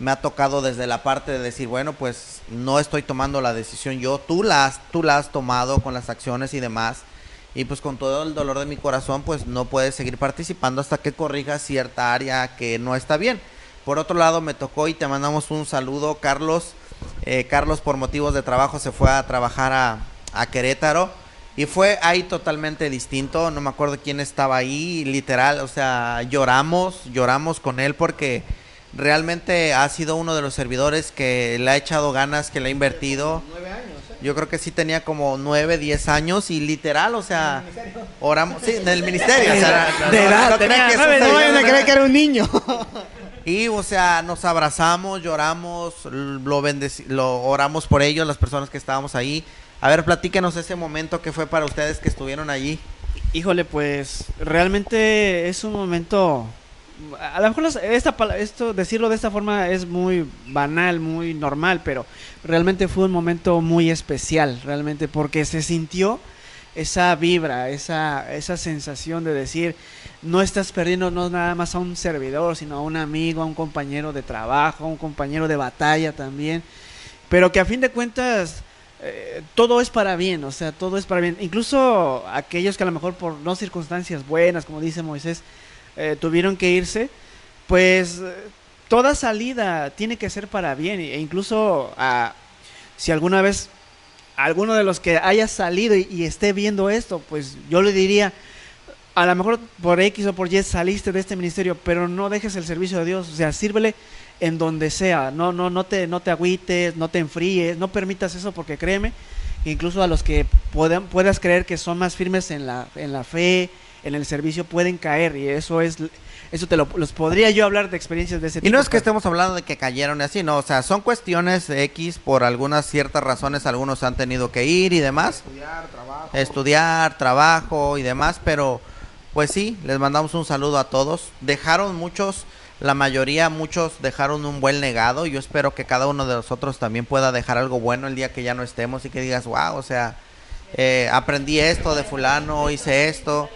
me ha tocado desde la parte de decir, bueno, pues no estoy tomando la decisión yo, tú la has, tú la has tomado con las acciones y demás. Y pues con todo el dolor de mi corazón, pues no puedes seguir participando hasta que corrijas cierta área que no está bien. Por otro lado, me tocó y te mandamos un saludo, Carlos. Eh, Carlos, por motivos de trabajo, se fue a trabajar a, a Querétaro. Y fue ahí totalmente distinto. No me acuerdo quién estaba ahí, literal. O sea, lloramos, lloramos con él porque realmente ha sido uno de los servidores que le ha echado ganas, que le ha invertido. Yo creo que sí tenía como nueve, diez años y literal, o sea, oramos, sí, en el ministerio. [laughs] o sea, no- De edad, no tenía que nueve, no vayan a creer que era un niño. [laughs] y, o sea, nos abrazamos, lloramos, lo, lo oramos por ellos, las personas que estábamos ahí. A ver, platíquenos ese momento que fue para ustedes que estuvieron allí. Híjole, pues realmente es un momento. A lo mejor esta, esto, decirlo de esta forma es muy banal, muy normal, pero realmente fue un momento muy especial, realmente, porque se sintió esa vibra, esa, esa sensación de decir, no estás perdiendo no nada más a un servidor, sino a un amigo, a un compañero de trabajo, a un compañero de batalla también, pero que a fin de cuentas eh, todo es para bien, o sea, todo es para bien. Incluso aquellos que a lo mejor por no circunstancias buenas, como dice Moisés, eh, tuvieron que irse, pues eh, toda salida tiene que ser para bien. E incluso ah, si alguna vez alguno de los que haya salido y, esté viendo esto, pues yo le diría, a lo mejor por X o por Y saliste de este ministerio, pero no dejes el servicio de Dios, o sea, sírvele en donde sea, no, no, no te, no te agüites, no te enfríes, no permitas eso porque créeme, incluso a los que puedan, puedas creer que son más firmes en la, en la fe, en el servicio, pueden caer y eso es, eso te lo, los podría yo hablar de experiencias de ese Y tipo. no es que estemos hablando de que cayeron y así, no, o sea, son cuestiones X por algunas ciertas razones, algunos han tenido que ir y demás. Estudiar, trabajo. Estudiar, trabajo y demás, pero pues sí, les mandamos un saludo a todos. Dejaron muchos, la mayoría, muchos dejaron un buen legado. Yo espero que cada uno de nosotros también pueda dejar algo bueno el día que ya no estemos y que digas, wow, o sea, eh, aprendí esto de fulano, hice esto.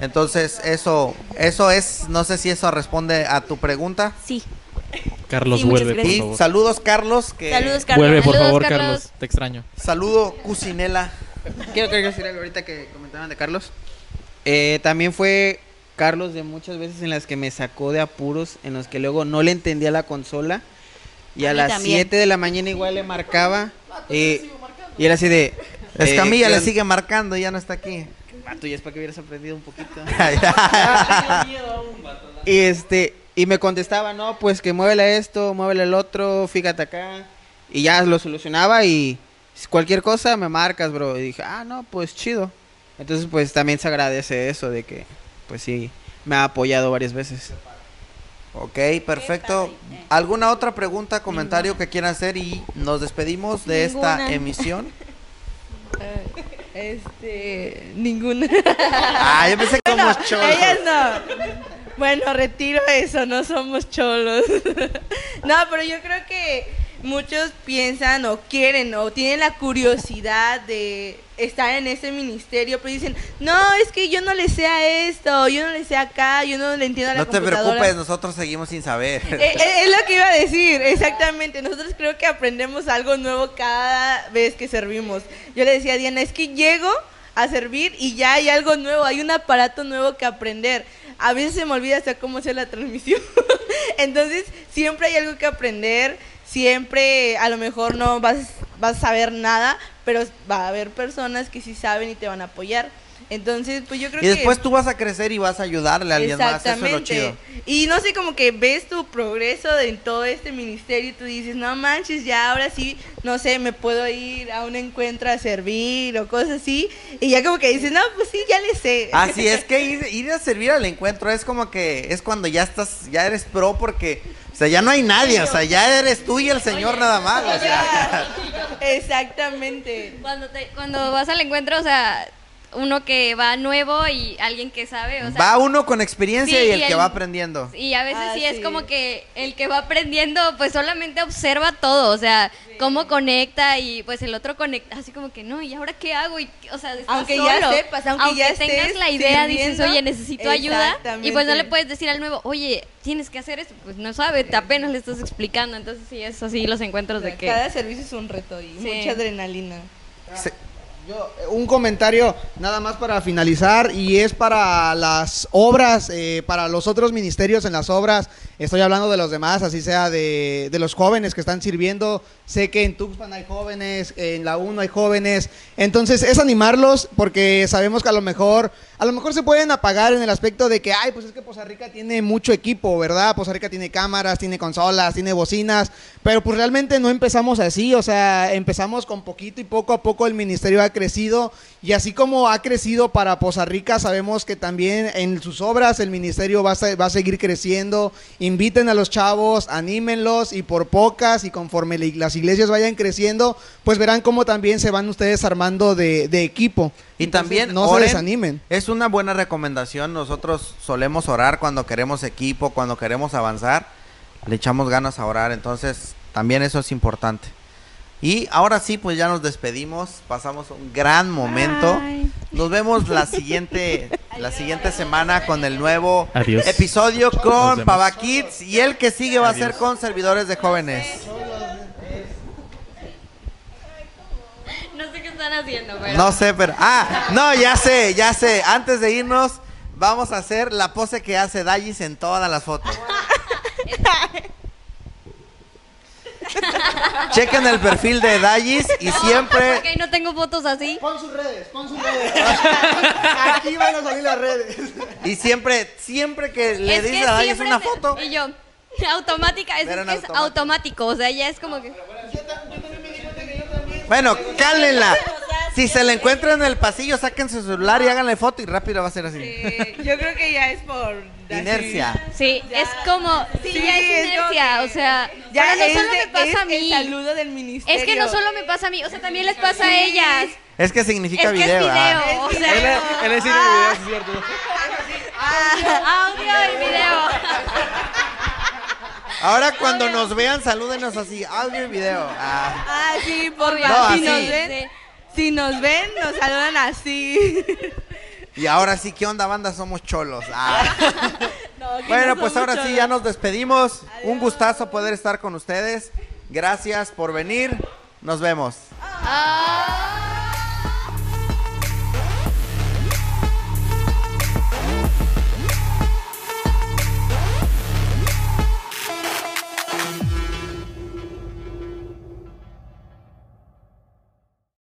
Entonces, eso, eso es, no sé si eso responde a tu pregunta. sí. Carlos, Sí, vuelve, por. Y favor. saludos, Carlos, que Saludos, Carlos. Vuelve, por Saludos, favor, Carlos. Carlos. Te extraño. saludo, Cucinela. Quiero, quiero decir algo ahorita que comentaban de Carlos. Eh, también fue Carlos de muchas veces en las que me sacó de apuros, en los que luego no le entendía la consola. Y a, las también. 7 de la mañana igual le marcaba. eh, y era así de... Escamilla eh, le ¿qué sigue marcando y ya no está aquí. Vato, ya es para que hubieras aprendido un poquito. [laughs] y este, y me contestaba, no, pues que muévele esto, muévele el otro, fíjate acá. Y ya lo solucionaba y cualquier cosa me marcas, bro. Y dije, ah, no, pues chido. Entonces, pues también se agradece eso de que pues sí, me ha apoyado varias veces. Ok, perfecto. ¿Alguna otra pregunta, comentario que quieran hacer y nos despedimos de esta emisión? [laughs] Este, ninguna. Ah, yo pensé que Bueno, somos cholos. Ellas no. Bueno, retiro eso, no somos cholos. No, pero yo creo que muchos piensan o quieren o tienen la curiosidad de estar en ese ministerio, pero dicen, no, es que yo no le sé a esto, yo no le sé acá, yo no le entiendo a la No te computadora". preocupes, nosotros seguimos sin saber. [laughs] Eh, eh, es lo que iba a decir, exactamente. Nosotros creo que aprendemos algo nuevo cada vez que servimos. Yo le decía a Diana, es que llego a servir y ya hay algo nuevo, hay un aparato nuevo que aprender. A veces se me olvida hasta cómo hacer la transmisión. [laughs] Entonces, siempre hay algo que aprender, siempre a lo mejor no vas, vas a saber nada, pero va a haber personas que sí saben y te van a apoyar. Entonces, pues yo creo Y que... después tú vas a crecer y vas a ayudarle a alguien más. Eso es lo chido. Y no sé, como que ves tu progreso en todo este ministerio y tú dices, no manches, ya ahora sí, no sé, me puedo ir a un encuentro a servir o cosas así. Y ya como que dices, no, pues sí, ya le sé. [laughs] Así es que ir, ir a servir al encuentro es como que es cuando ya estás, ya eres pro porque, o sea, ya no hay nadie, o sea, ya eres tú y el Señor nada más. o sea. [laughs] Exactamente. Cuando, te- cuando vas al encuentro, o sea, uno que va nuevo y alguien que sabe, o sea, Va uno con experiencia Sí, y el y que va aprendiendo. Y a veces Ah, sí es como que el que va aprendiendo pues solamente observa todo, o sea, cómo conecta y pues el otro conecta, así como que no, ¿y ahora qué hago? Y, o sea, Aunque ya sepas, aunque ya tengas estés la idea, dices, oye, necesito ayuda. Y pues no le puedes decir al nuevo, oye, tienes que hacer esto, pues no sabe, te apenas le estás explicando. Entonces sí, es así los encuentros de que... Cada servicio es un reto y Sí. mucha adrenalina. Se- Yo, eh, un comentario nada más para finalizar y es para las obras, eh, para los otros ministerios en las obras. Estoy hablando de los demás, así sea de, de los jóvenes que están sirviendo. Sé que en Tuxpan hay jóvenes, en la UNO hay jóvenes. Entonces es animarlos porque sabemos que a lo mejor, a lo mejor se pueden apagar en el aspecto de que, ay, pues es que Poza Rica tiene mucho equipo, ¿verdad? Poza Rica tiene cámaras, tiene consolas, tiene bocinas, pero pues realmente no empezamos así, o sea, empezamos con poquito y poco a poco el ministerio ha crecido y así como ha crecido para Poza Rica, sabemos que también en sus obras el ministerio va a, va a seguir creciendo. Inviten a los chavos, anímenlos y por pocas y conforme las iglesias vayan creciendo, pues verán cómo también se van ustedes armando de equipo. Y Entonces, también no se oren. desanimen. Es una buena recomendación. Nosotros solemos orar cuando queremos equipo, cuando queremos avanzar. Le echamos ganas a orar. Entonces, también eso es importante. Y ahora sí, pues ya nos despedimos. Pasamos un gran momento. Nos vemos la [laughs] siguiente, la siguiente semana con el nuevo Adiós. episodio con. Pava Kids. Y el que sigue va a ser con servidores de jóvenes. No sé qué están haciendo, pero... No sé, pero. Ah, no, ya sé, ya sé. Antes de irnos, vamos a hacer la pose que hace Dallis en todas las fotos. [laughs] Chequen el perfil de Dallis y siempre. Ok, no tengo fotos así. Pon sus redes, pon sus redes. Aquí van a salir las redes. Y siempre, siempre que le es dices que a Dallis una foto. Y yo, automática, es, es automático. automático, o sea, ya es como que... Bueno, cálmenla. Si se le encuentra en el pasillo, saquen su celular y háganle foto y rápido va a ser así. Yo creo que ya es por... Inercia. Sí, es como... Sí, Sí, ya es inercia, que o sea... Ya pero no es solo de- me pasa a mí. El saludo del ministerio. Es que no solo me pasa a mí, o sea, también les pasa a ellas. Es que significa Es que es video. ¿verdad? video, o Es sea... video. Él es video, es cierto. Ah, audio y video. [laughs] Ahora cuando nos vean, salúdenos así, audio y video. Ah. Ah, sí, por Obvio. No, si así. nos ven, si nos ven, nos saludan así. Y ahora sí, ¿qué onda, banda? Somos cholos. Ah. [laughs] No, [laughs] que Bueno, no pues somos ahora sí, cholos. ya nos despedimos. Un gustazo poder estar con ustedes. Gracias por venir. Nos vemos. Ah.